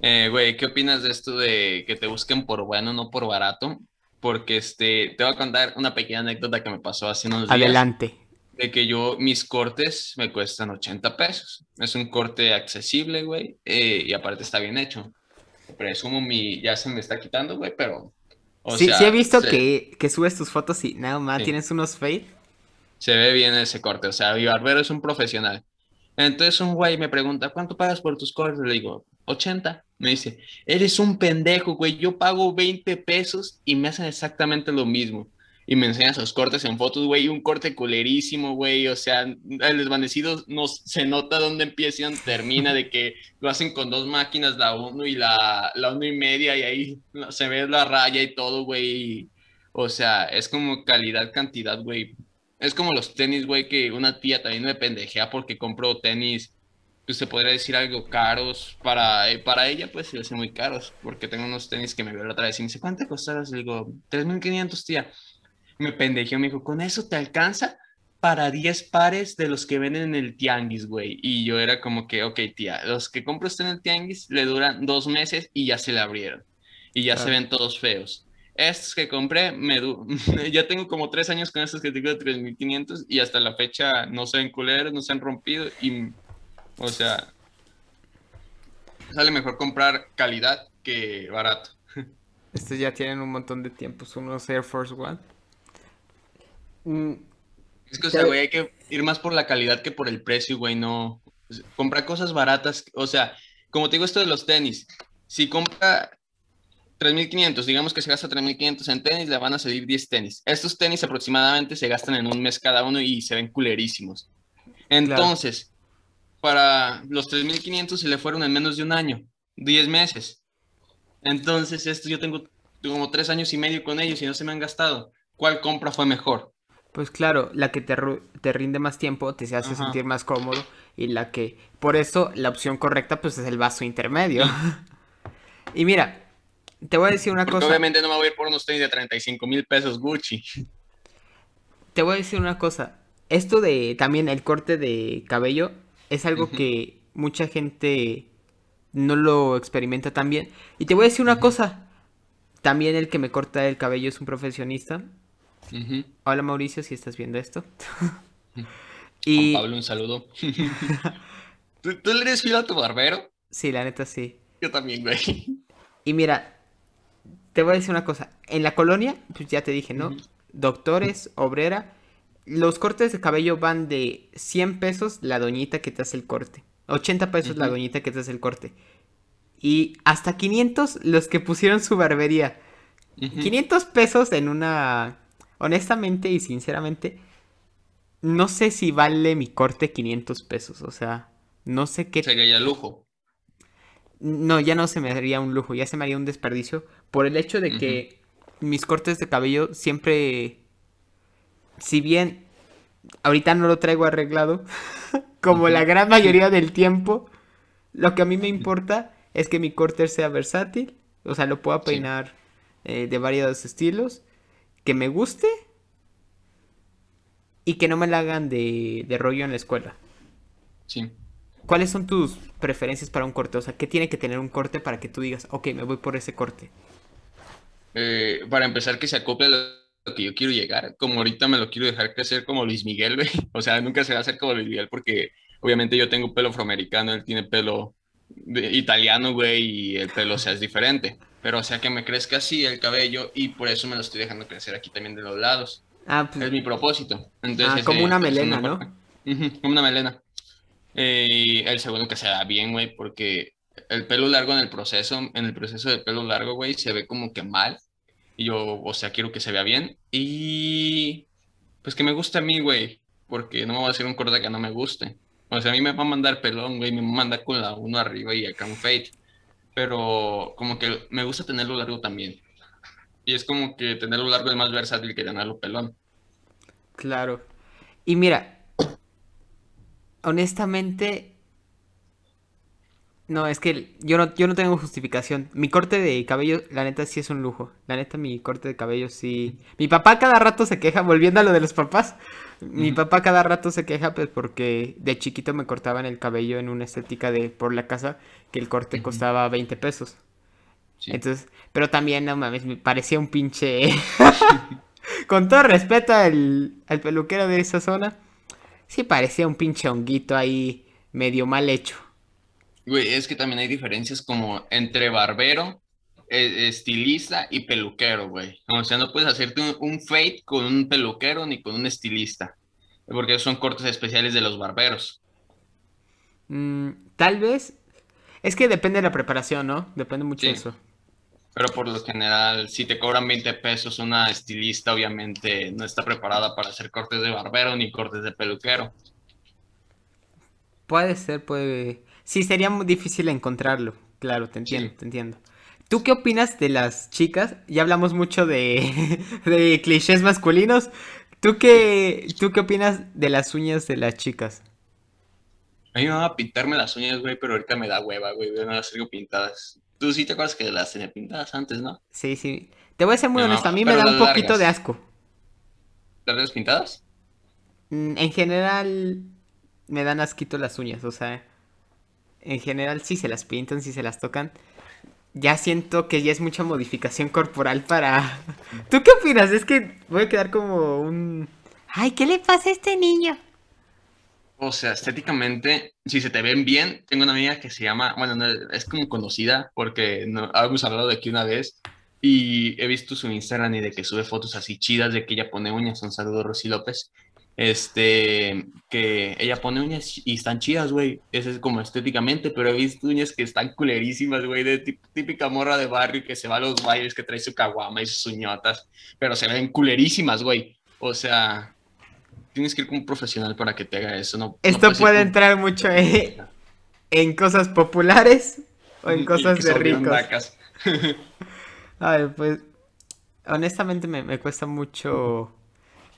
Eh, güey, ¿qué opinas de esto de que te busquen por bueno, no por barato? Porque este, te voy a contar una pequeña anécdota que me pasó hace unos días. Adelante. De que yo, mis cortes me cuestan 80 pesos. Es un corte accesible, güey, eh, y aparte está bien hecho. Presumo mi, ya se me está quitando, güey, pero, o sí, sea, sí he visto se, que, que subes tus fotos y nada más Sí. tienes unos fade. se ve bien ese corte. O sea, mi barbero es un profesional. Entonces un güey me pregunta, ¿cuánto pagas por tus cortes? Le digo, 80. Me dice, eres un pendejo, güey. Yo pago 20 pesos y me hacen exactamente lo mismo. Y me enseña sus cortes en fotos, güey. Un corte culerísimo, güey. O sea, el desvanecido no se nota dónde empieza y dónde termina, de que lo hacen con dos máquinas, la uno y la, la uno y media, y ahí se ve la raya y todo, güey. O sea, es como calidad, cantidad, güey. Es como los tenis, güey, que una tía también me pendejea porque compro tenis, pues se podría decir algo caros. Para, eh, para ella, pues se le hacen muy caros, porque tengo unos tenis que me vio la otra vez y me dice, ¿cuánto costaron? Le digo, 3.500, tía. Me pendejeó, me dijo, ¿con eso te alcanza? Para 10 pares de los que venden en el tianguis, güey. Y yo era como que, ok, tía, los que compro usted en el tianguis le duran dos meses y ya se le abrieron. y ya se ven todos feos. Estos que compré, me du- [LAUGHS] ya tengo como tres años con estos que tengo de 3500 y hasta la fecha no se ven culeros, no se han rompido y, o sea, sale mejor comprar calidad que barato. [LAUGHS] Estos ya tienen un montón de tiempos, unos Air Force One. Mm, Es que, o sea, güey, hay que ir más por la calidad que por el precio, güey, no. Comprar cosas baratas, o sea, como te digo esto de los tenis, si compra 3.500, digamos que se gasta 3.500 en tenis, le van a salir 10 tenis. Estos tenis aproximadamente se gastan en un mes cada uno y se ven culerísimos. Entonces, para los 3.500 se le fueron en menos de un año, 10 meses. Entonces, esto yo tengo como 3 años y medio con ellos y no se me han gastado. ¿Cuál compra fue mejor? Pues claro, la que te, te rinde más tiempo, te hace Ajá. sentir más cómodo y la que... Por eso la opción correcta pues es el vaso intermedio. [LAUGHS] y mira, te voy a decir una Porque cosa. obviamente no me voy a ir por unos tenis de 35 mil pesos Gucci. Te voy a decir una cosa. Esto de también el corte de cabello es algo que mucha gente no lo experimenta tan bien. Y te voy a decir una cosa. También el que me corta el cabello es un profesionista. Hola Mauricio, si estás viendo esto. [LAUGHS] Juan y Pablo, un saludo. [LAUGHS] ¿Tú, tú le eres fiel a tu barbero? sí, la neta sí. Yo también, güey. Y mira, te voy a decir una cosa. En la colonia, pues ya te dije, ¿no? Doctores, obrera. Los cortes de cabello van de 100 pesos la doñita que te hace el corte. 80 pesos la doñita que te hace el corte. Y hasta 500 los que pusieron su barbería. Ujú. 500 pesos en una... Honestamente y sinceramente, no sé si vale mi corte 500 pesos. O sea, no sé qué Sería ya lujo. no, ya no se me haría un lujo, ya se me haría un desperdicio por el hecho de que mis cortes de cabello siempre, si bien ahorita no lo traigo arreglado, [LAUGHS] como la gran mayoría del tiempo, lo que a mí me importa es que mi corte sea versátil, o sea, lo pueda Sí. peinar eh, de varios estilos, que me guste y que no me la hagan de, de rollo en la escuela. Sí. ¿Cuáles son tus preferencias para un corte? O sea, ¿qué tiene que tener un corte para que tú digas, ok, me voy por ese corte? Eh, para empezar, que se acople a lo que yo quiero llegar. Como ahorita me lo quiero dejar crecer como Luis Miguel, güey. [LAUGHS] O sea, nunca se va a hacer como Luis Miguel porque obviamente yo tengo pelo afroamericano, él tiene pelo de- italiano, güey, y el pelo, o sea, es diferente. Pero, o sea, que me crezca así el cabello y por eso me lo estoy dejando crecer aquí también de los lados. Ah, pues, Es mi propósito. Entonces, Ah, como ese una es melena, una ¿no? como una melena. Eh, y el segundo que se da bien, güey, porque el pelo largo en el proceso, en el proceso del pelo largo, güey, se ve como que mal. Y yo, o sea, quiero que se vea bien. Y pues que me guste a mí, güey, porque no me voy a hacer un corte que no me guste. O sea, a mí me va a mandar pelón, güey, me va a mandar con la uno arriba y acá un fade. Pero como que me gusta tenerlo largo también. Y es como que tenerlo largo es más versátil que tenerlo pelón. claro. Y mira, honestamente, no, es que yo no, yo no tengo justificación. Mi corte de cabello, la neta, sí es un lujo. La neta, mi corte de cabello sí. Mi papá cada rato se queja, volviendo a lo de los papás. Mi papá cada rato se queja, pues porque de chiquito me cortaban el cabello en una estética de por la casa que el corte costaba 20 pesos. Sí. Entonces, pero también, no mames, me parecía un pinche. [LAUGHS] Con todo respeto al, al peluquero de esa zona, sí parecía un pinche honguito ahí medio mal hecho. Güey, es que también hay diferencias como entre barbero, eh, estilista y peluquero, güey. O sea, no puedes hacerte un, un fade con un peluquero ni con un estilista, porque son cortes especiales de los barberos. Mm, tal vez. Es que depende de la preparación, ¿no? Depende mucho de eso. Pero por lo general, si te cobran 20 pesos, una estilista obviamente no está preparada para hacer cortes de barbero ni cortes de peluquero. Puede ser, puede. Sí, sería muy difícil encontrarlo. Claro, te entiendo, Sí. te entiendo. ¿Tú qué opinas de las chicas? Ya hablamos mucho de, [LAUGHS] de clichés masculinos. ¿Tú qué, ¿Tú qué opinas de las uñas de las chicas? A mí me va a pintarme las uñas, güey, pero ahorita me da hueva, güey, no las tengo pintadas. Tú sí te acuerdas que las tenía pintadas antes, ¿no? Sí, sí. Te voy a ser muy No, honesto, a mí me da un poquito largas. de asco. ¿Las tienes pintadas? Mm, En general, me dan asquito las uñas, o sea, en general sí se las pintan, sí se las tocan. ya siento que ya es mucha modificación corporal para... [LAUGHS] ¿Tú qué opinas? Es que voy a quedar como un... Ay, ¿qué le pasa a este niño? O sea, estéticamente, si se te ven bien, tengo una amiga que se llama, bueno, no, es como conocida porque no, habíamos hablado de aquí una vez y he visto su Instagram y de que sube fotos así chidas de que ella pone uñas. Un saludo, Rosy López. Este, que ella pone uñas y están chidas, güey. Ese es como estéticamente, pero he visto uñas que están culerísimas, güey, de típica morra de barrio que se va a los bailes, que trae su caguama y sus uñotas, pero se ven culerísimas, güey. O sea, tienes que ir con un profesional para que te haga eso, ¿no? Esto puede entrar mucho eh, en cosas populares o en cosas de ricos. [LAUGHS] Ay, pues honestamente me, me cuesta mucho,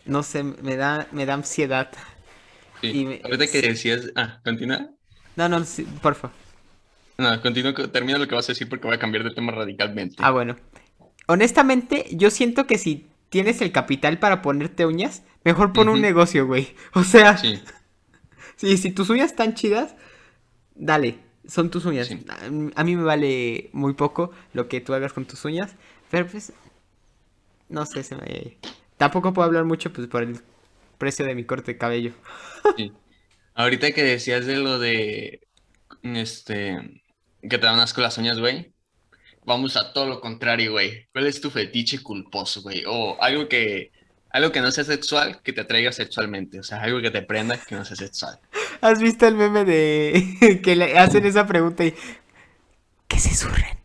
no sé, me da, me da ansiedad. Sí. Y me- Ahorita que decías, ah, continúa. No, no, sí, porfa. No, continúa, termina lo que vas a decir porque voy a cambiar de tema radicalmente. Ah, bueno. Honestamente, yo siento que si tienes el capital para ponerte uñas, mejor pon un negocio, güey. O sea, Sí, [LAUGHS] sí, si tus uñas están chidas, dale, son tus uñas. Sí. A, a mí me vale muy poco lo que tú hagas con tus uñas, pero pues, no sé, se me... Tampoco puedo hablar mucho pues por el precio de mi corte de cabello. sí. Ahorita que decías de lo de, este, que te dan asco las uñas, güey. Vamos a todo lo contrario, güey. ¿Cuál es tu fetiche culposo, güey? O algo que, algo que no sea sexual, que te atraiga sexualmente. O sea, algo que te prenda, que no sea sexual. ¿Has visto el meme de [LAUGHS] que le hacen esa pregunta y que se surren?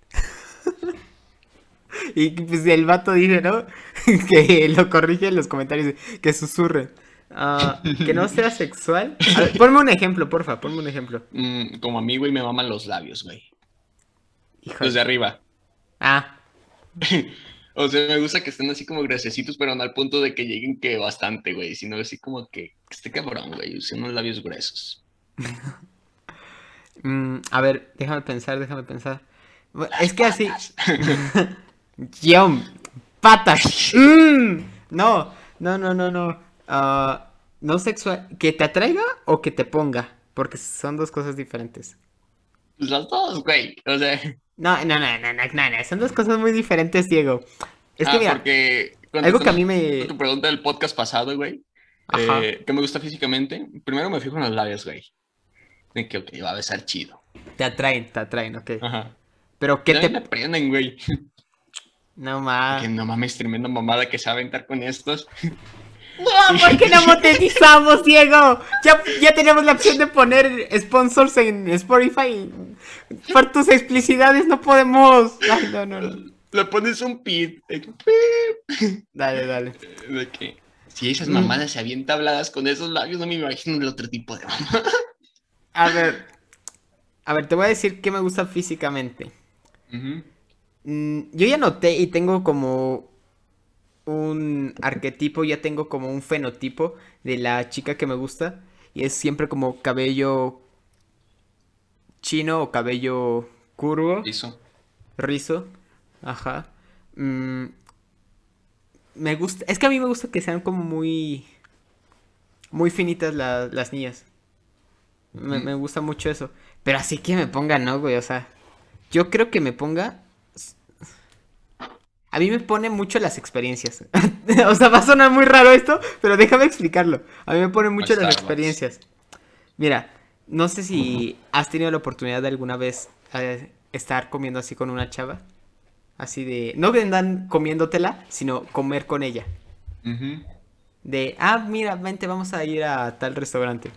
Y pues el vato dice, ¿no? [LAUGHS] que lo corrige en los comentarios, que susurren. Ah, que no sea sexual. A ver, ponme un ejemplo, porfa, ponme un ejemplo. Mm, como a mí, güey, me maman los labios, güey. Híjole. Los de arriba. Ah, [LAUGHS] O sea, me gusta que estén así como graciositos, pero no al punto de que lleguen que bastante, güey, sino así como que, que esté cabrón, güey, use unos labios gruesos. [LAUGHS] mm, a ver, déjame pensar, déjame pensar. Es que así... Guión, patas. Mm, no, no, no, no, no. Ah, no sexual. ¿Que te atraiga o que te ponga? Porque son dos cosas diferentes. Pues Las dos, güey. O sea, No, no, no, no, no, no, no, Son dos cosas muy diferentes, Diego. Es que ah, mira, porque algo que a mí me. tu pregunta del podcast pasado, güey, Ajá. eh, que me gusta físicamente, primero me fijo en los labios, güey. De que, ok, va a besar chido. Te atraen, te atraen, ok. Ajá. Pero ¿qué Ya te. me prenden, güey. [LAUGHS] No más. Que no mames, tremenda mamada que se va a aventar con estos. [LAUGHS] No, ¿por qué no monetizamos, [LAUGHS] Diego? Ya, ya tenemos la opción de poner sponsors en Spotify. Por tus explicidades no podemos. Ay, no, no, no. Le pones un pit. Dale, dale. [LAUGHS] De que si esas Mm. mamadas se avientan habladas con esos labios, no me imagino el otro tipo de mamá. A ver. A ver, te voy a decir qué me gusta físicamente. Yo ya noté y tengo como un arquetipo, ya tengo como un fenotipo de la chica que me gusta. Y es siempre como cabello chino o cabello curvo, Eso. rizo. Ajá. Mm, me gusta, es que a mí me gusta que sean como muy, muy finitas la- las niñas. Me, me gusta mucho eso. Pero así que me ponga, no, güey, o sea, yo creo que me ponga... A mí me pone mucho las experiencias. [LAUGHS] o sea, va a sonar muy raro esto, pero déjame explicarlo. A mí me pone mucho las experiencias. Mira, no sé si has tenido la oportunidad de alguna vez eh, estar comiendo así con una chava. Así de... No que andan comiéndotela, sino comer con ella. De, ah, mira, vente, vamos a ir a tal restaurante.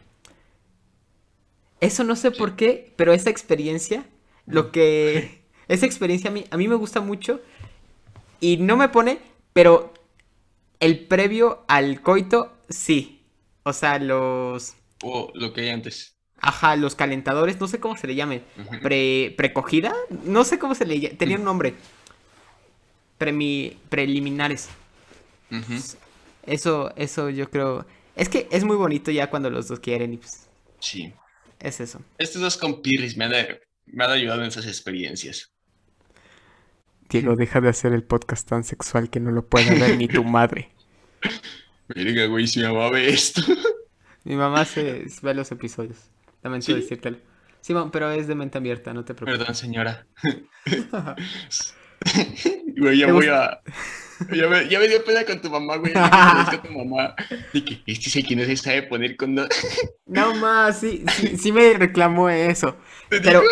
Eso no sé por qué, pero esa experiencia, lo que... [LAUGHS] Esa experiencia a mí, a mí me gusta mucho y no me pone, pero el previo al coito, sí. O sea, los... O lo que hay antes. Ajá, los calentadores, no sé cómo se le llamen. Ujú. Pre, ¿Precogida? No sé cómo se le llama. Tenía un nombre. Premi, preliminares. Eso, eso yo creo. Es que es muy bonito ya cuando los dos quieren y pues Sí. es eso. Estos dos compirris me han, me han ayudado en esas experiencias. Diego, deja de hacer el podcast tan sexual que no lo puede ver ni tu madre. [LAUGHS] Verga, güey, si mi mamá ve esto. Mi mamá se ve los episodios. Lamento ¿Sí? decírtelo. Simón, pero es de mente abierta, no te preocupes. Perdón, señora. [LAUGHS] Güey, ya ¿Te voy a. Ya me, ya me dio pena con tu mamá, güey. [LAUGHS] Tu mamá. De que este es el que no se sabe poner con. No más, sí, sí, sí me reclamó eso. Pero,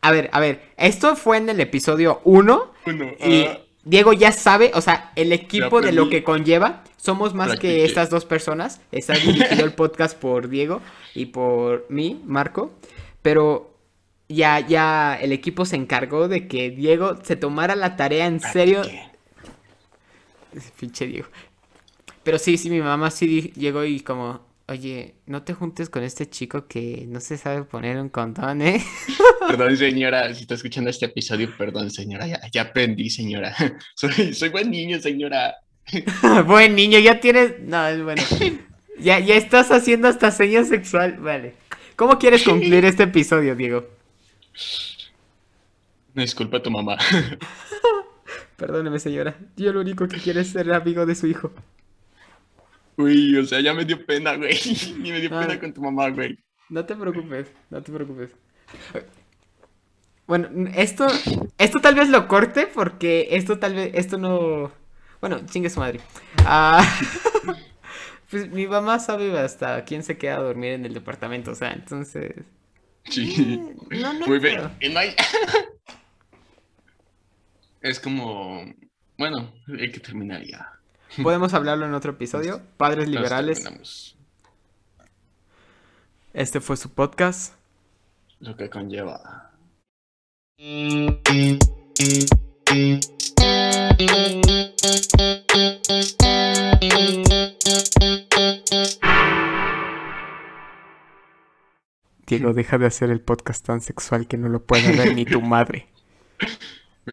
a ver, a ver, esto fue en el episodio 1 Uno. y ah, Diego ya sabe, o sea, el equipo de lo que conlleva, somos más que estas dos personas. Está dirigido el podcast por Diego y por mí, Marco, pero ya, ya el equipo se encargó de que Diego se tomara la tarea en serio. Pinche Diego. Pero sí, sí, mi mamá sí llegó y como, oye, no te juntes con este chico que no se sabe poner un condón, ¿eh? [LAUGHS] Perdón, señora, si está escuchando este episodio, perdón, señora, ya, ya aprendí, señora. [LAUGHS] Soy, soy buen niño, señora. [LAUGHS] Buen niño, ya tienes... No, es bueno. Ya, ya estás haciendo hasta señas sexual. Vale. ¿Cómo quieres concluir este episodio, Diego? Disculpa a tu mamá. Perdóneme, señora. Yo lo único que quiero es ser amigo de su hijo. Uy, o sea, ya me dio pena, güey. [LAUGHS] Ni me dio pena con tu mamá, güey. No te preocupes, no te preocupes. Bueno, esto, esto tal vez lo corte porque esto tal vez, esto no... Bueno, chingue su madre. Ah, [LAUGHS] pues mi mamá sabe hasta quién se queda a dormir en el departamento, o sea, entonces... Sí. No, no hay Muy bien. No Es como. Bueno, hay que terminar ya. Podemos hablarlo en otro episodio. Padres liberales. Este fue su podcast. Lo que conlleva. Diego, deja de hacer el podcast tan sexual que no lo puede ver ni tu madre. [LAUGHS]